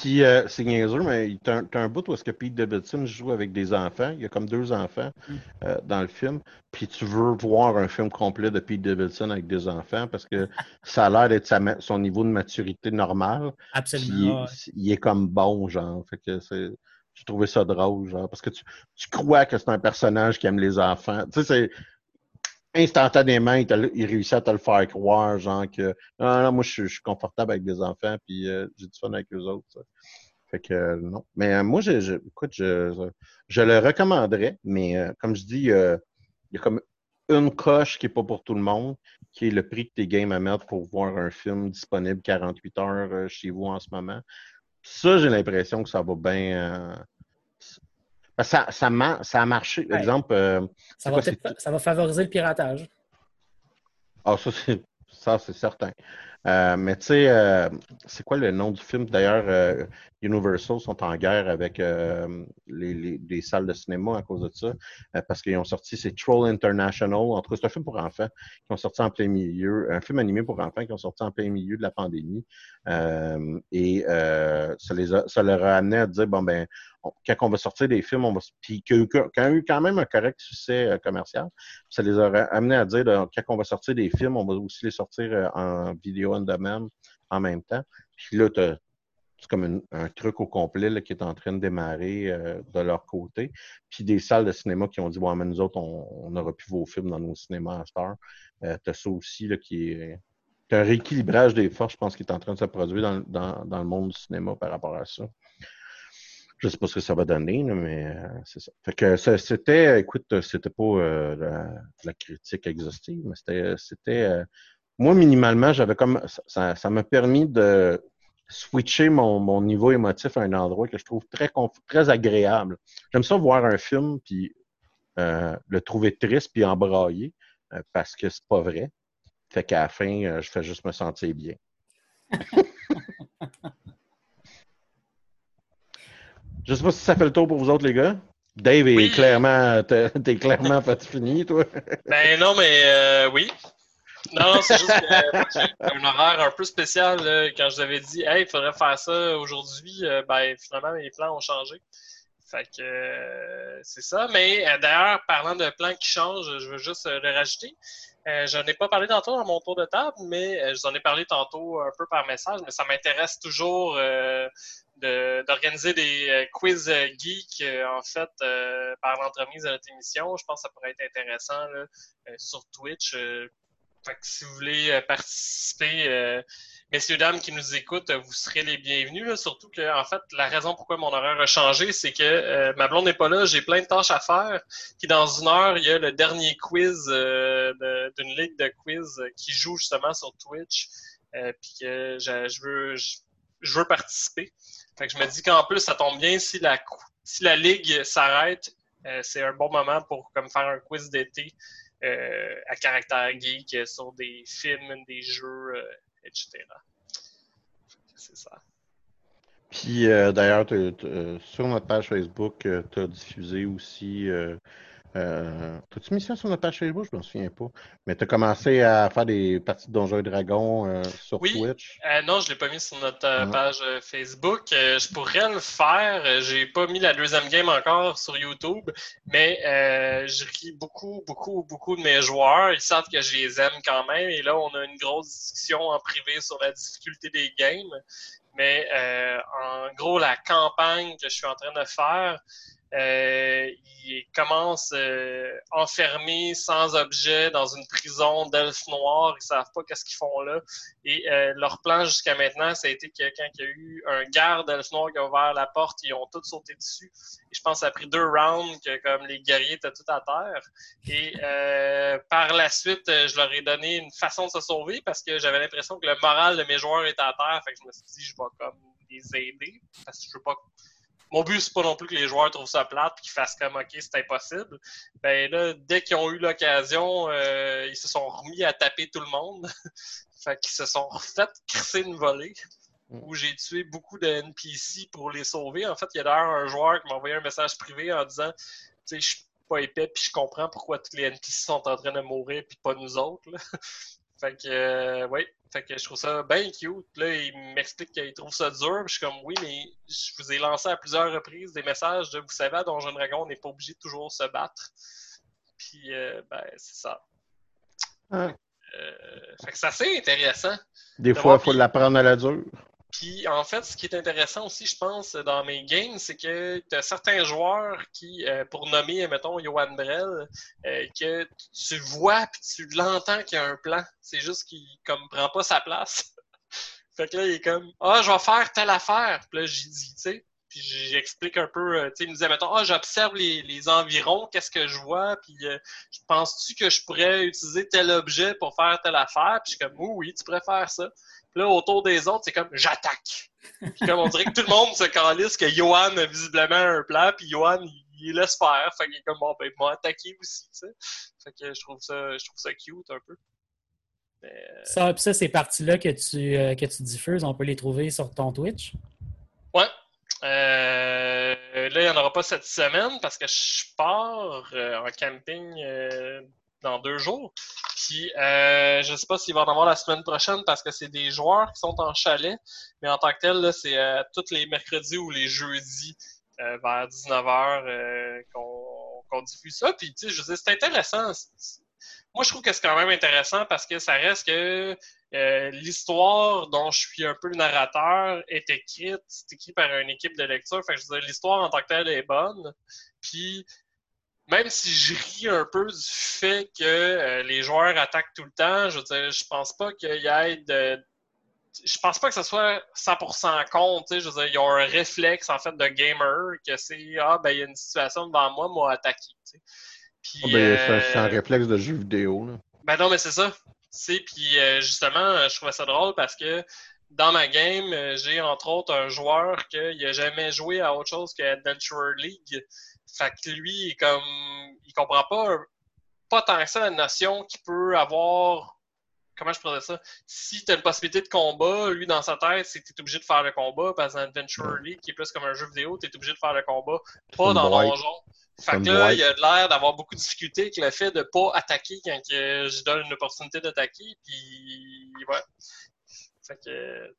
Puis euh, c'est niaiseux, mais t'as un, t'as un bout où est-ce que Pete Davidson joue avec des enfants. Il y a comme deux enfants Mm. euh, dans le film. Puis tu veux voir un film complet de Pete Davidson avec des enfants parce que ça a l'air d'être son niveau de maturité normal. Absolument. il est comme bon, genre. Fait que c'est. J'ai trouvé ça drôle, genre, parce que tu, tu crois que c'est un personnage qui aime les enfants. Tu sais, c'est instantanément, il, réussit à te le faire croire, genre que non, non, moi je, suis- je suis confortable avec des enfants, puis euh, j'ai du fun avec eux autres. ça. Fait que euh, non. Mais euh, moi, je, je- écoute, je, je, le recommanderais, mais euh, comme je dis, il y a comme une coche qui est pas pour tout le monde, qui est le prix que t'es game à mettre pour voir un film disponible 48 heures euh, chez vous en ce moment. Ça, j'ai l'impression que ça va bien. Ça, ça, a marché. Par Ouais. exemple, euh, Ça, va quoi, peut-être- c'est- ça va favoriser le piratage. ah, ça, c'est ça, c'est certain. Euh, mais tu sais, euh, c'est quoi le nom du film? D'ailleurs, Universal sont en guerre avec euh, les, les- les salles de cinéma à cause de ça, euh, parce qu'ils ont sorti, c'est Troll International, en tout cas, c'est un film pour enfants qui ont sorti en plein milieu, un film animé pour enfants qui ont sorti en plein milieu de la pandémie. Euh, et euh, ça, les a- ça leur a amené à dire, bon, ben, quand on va sortir des films, on va, puis qui a eu- a quand même un correct succès euh, commercial, ça les aurait amenés à dire, quand on va sortir des films, on va aussi les sortir euh, en vidéo on demand en même temps. Puis là, t'as- comme un truc au complet qui est en train de démarrer euh, de leur côté. Puis des salles de cinéma qui ont dit, bon, mais nous autres, on, n'aura plus vos films dans nos cinémas à Star. Euh, t'as ça aussi qui est. Un rééquilibrage des forces, je pense, qui est en train de se produire dans, le monde du cinéma par rapport à ça. Je sais pas ce que ça va donner, mais euh, c'est ça. Fait que c'était, écoute, c'était pas euh, la, critique exhaustive, mais c'était, euh, moi minimalement, j'avais comme, ça m'a permis de switcher mon, mon niveau émotif à un endroit que je trouve très, très agréable. J'aime ça voir un film puis euh, le trouver triste puis embrailler euh, parce que c'est pas vrai. Fait qu'à la fin, euh, je fais juste me sentir bien. Je sais pas si ça fait le tour pour vous autres, les gars. Dave est clairement, t'es t'es clairement pas fini, toi. Ben non, mais euh, oui. Non, non, c'est juste que euh, un horaire un peu spécial là, quand je vous avais dit Hey, il faudrait faire ça aujourd'hui, euh, ben finalement mes plans ont changé. Fait que euh, c'est ça. Mais euh, d'ailleurs, parlant de plans qui changent, je veux juste le rajouter. Euh, J'en ai pas parlé tantôt dans mon tour de table, mais je vous en ai parlé tantôt un peu par message, mais ça m'intéresse toujours euh, de- d'organiser des quiz geeks, en fait, par l'entremise de notre émission. Je pense que ça pourrait être intéressant là, sur Twitch. Fait que si vous voulez euh, participer, euh, messieurs, dames qui nous écoutent, euh, vous serez les bienvenus. là. surtout que, en fait, la raison pourquoi mon horaire a changé, c'est que euh, ma blonde n'est pas là, j'ai plein de tâches à faire. Puis dans une heure, il y a le dernier quiz euh, d'une ligue de quiz qui joue justement sur Twitch. Euh, puis que je, veux je, veux participer. Fait que je me dis qu'en plus, ça tombe bien si la si la ligue s'arrête, c'est un bon moment pour comme faire un quiz d'été à caractère geek euh, sur des films, des jeux, euh, etc. C'est ça. Puis euh, d'ailleurs, sur notre page Facebook, tu as diffusé aussi euh, T'as-tu mis ça sur notre page Facebook? Je ne me souviens pas. Mais tu as commencé à faire des parties de Donjons et Dragons euh, sur oui. Twitch? Euh, non, je ne l'ai pas mis sur notre euh, page Facebook. je pourrais le faire. J'ai pas mis la deuxième game encore sur YouTube, mais je ris beaucoup, beaucoup, beaucoup de mes joueurs. Ils savent que je les aime quand même. Et là, on a une grosse discussion en privé sur la difficulté des games. Mais en gros, la campagne que je suis en train de faire, euh, ils commencent euh, enfermés, sans objet, dans une prison d'elfes noirs. Ils savent pas qu'est-ce qu'ils font là. Et euh, leur plan jusqu'à maintenant, ça a été que quand il y a eu un garde d'elfes noirs qui a ouvert la porte, ils ont tous sauté dessus. Et je pense que ça a pris deux rounds que comme les guerriers étaient tout à terre. Et euh, par la suite, je leur ai donné une façon de se sauver parce que j'avais l'impression que le moral de mes joueurs était à terre. Fait que je me suis dit, je vais comme les aider parce que je veux pas mon but, c'est pas non plus que les joueurs trouvent ça plate et qu'ils fassent comme OK, c'est impossible. Ben là, dès qu'ils ont eu l'occasion, euh, ils se sont remis à taper tout le monde. fait qu'ils se sont refait crisser une volée mm. où j'ai tué beaucoup de NPC pour les sauver. En fait, il y a d'ailleurs un joueur qui m'a envoyé un message privé en disant Tu sais, je suis pas épais puis je comprends pourquoi tous les NPC sont en train de mourir puis pas nous autres. Fait que, euh, oui, fait que je trouve ça bien cute. Là, il m'explique qu'il trouve ça dur. je suis comme, oui, mais je vous ai lancé à plusieurs reprises des messages de, vous savez, à Donjon Dragon, on n'est pas obligé de toujours se battre. Puis, euh, ben, c'est ça. Euh, fait que c'est assez intéressant. Des fois, il faut l'apprendre à la dure. Puis en fait, ce qui est intéressant aussi, je pense, dans mes games, c'est que tu as certains joueurs qui, euh, pour nommer, mettons, Johan Brel, euh, que tu vois puis tu l'entends qu'il y a un plan. C'est juste qu'il comme prend pas sa place. fait que là, il est comme Ah, je vais faire telle affaire. Puis là, j'y tu sais. Puis j'explique un peu, euh, tu sais, il me disait, mettons, ah, j'observe les, environs, qu'est-ce que je vois, puis penses-tu que je pourrais utiliser tel objet pour faire telle affaire? Puis je suis comme, oui, tu pourrais faire ça là, autour des autres, c'est comme j'attaque. Puis comme on dirait que tout le monde se calisse que Johan a visiblement un plan, puis Johan, il, laisse faire. Fait qu'il est comme bon, ben, moi attaquer aussi, tu sais. Fait que je trouve ça, je trouve ça cute un peu. Mais... Ça, ça, ces parties-là que tu, euh, que tu diffuses, on peut les trouver sur ton Twitch? Ouais. Euh, là, il n'y en aura pas cette semaine parce que je pars euh, en camping dans deux jours. Puis euh, je sais pas s'il va en avoir la semaine prochaine parce que c'est des joueurs qui sont en chalet, mais en tant que tel, c'est euh, tous les mercredis ou les jeudis euh, vers 19h euh, qu'on diffuse ça. Puis tu sais, je veux c'est intéressant. Moi, je trouve que c'est quand même intéressant parce que ça reste que l'histoire dont je suis un peu le narrateur est écrite, c'est écrit par une équipe de lecture. Fait que je veux l'histoire en tant que telle est bonne. Puis même si je ris un peu du fait que euh, les joueurs attaquent tout le temps, je veux dire, je pense pas qu'il y ait de. Je pense pas que ce soit 100% compte, je veux dire, il y a un réflexe, en fait, de gamer, que c'est, ah, ben, il y a une situation devant moi, moi, attaquer, Puis, ah, ben, c'est un euh, réflexe de jeu vidéo, là. Ben non, mais c'est ça. Puis, euh, justement, je trouvais ça drôle parce que dans ma game, j'ai, entre autres, un joueur qui n'a jamais joué à autre chose que Adventure League. Fait que lui, comme, il comprend pas, pas tant que ça la notion qu'il peut avoir. Comment je pourrais dire ça? Si tu as une possibilité de combat, lui, dans sa tête, c'est que tu es obligé de faire le combat. Parce que dans Adventure League, qui est plus comme un jeu vidéo, tu es obligé de faire le combat. Pas dans Donjon. Fait que là, il a l'air d'avoir beaucoup de difficultés avec le fait de pas attaquer quand je donne une opportunité d'attaquer. Puis, ouais.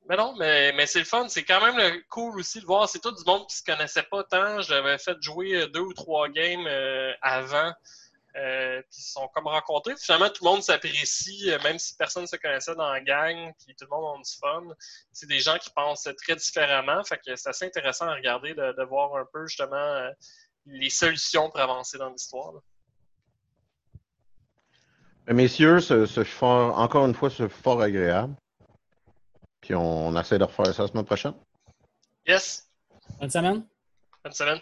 Mais non, mais, c'est le fun. C'est quand même cool aussi de voir. C'est tout du monde qui se connaissait pas tant. J'avais fait jouer euh, deux ou trois games euh, avant. Euh, puis ils se sont comme rencontrés. Finalement, tout le monde s'apprécie, même si personne ne se connaissait dans la gang, puis tout le monde a du fun. C'est des gens qui pensent très différemment. Fait que c'est assez intéressant à regarder, de, voir un peu justement les solutions pour avancer dans l'histoire. Messieurs, ce, ce fort, encore une fois, c'est fort agréable. Puis on, essaie de refaire ça la semaine prochaine. Yes. Bonne semaine. Bonne semaine.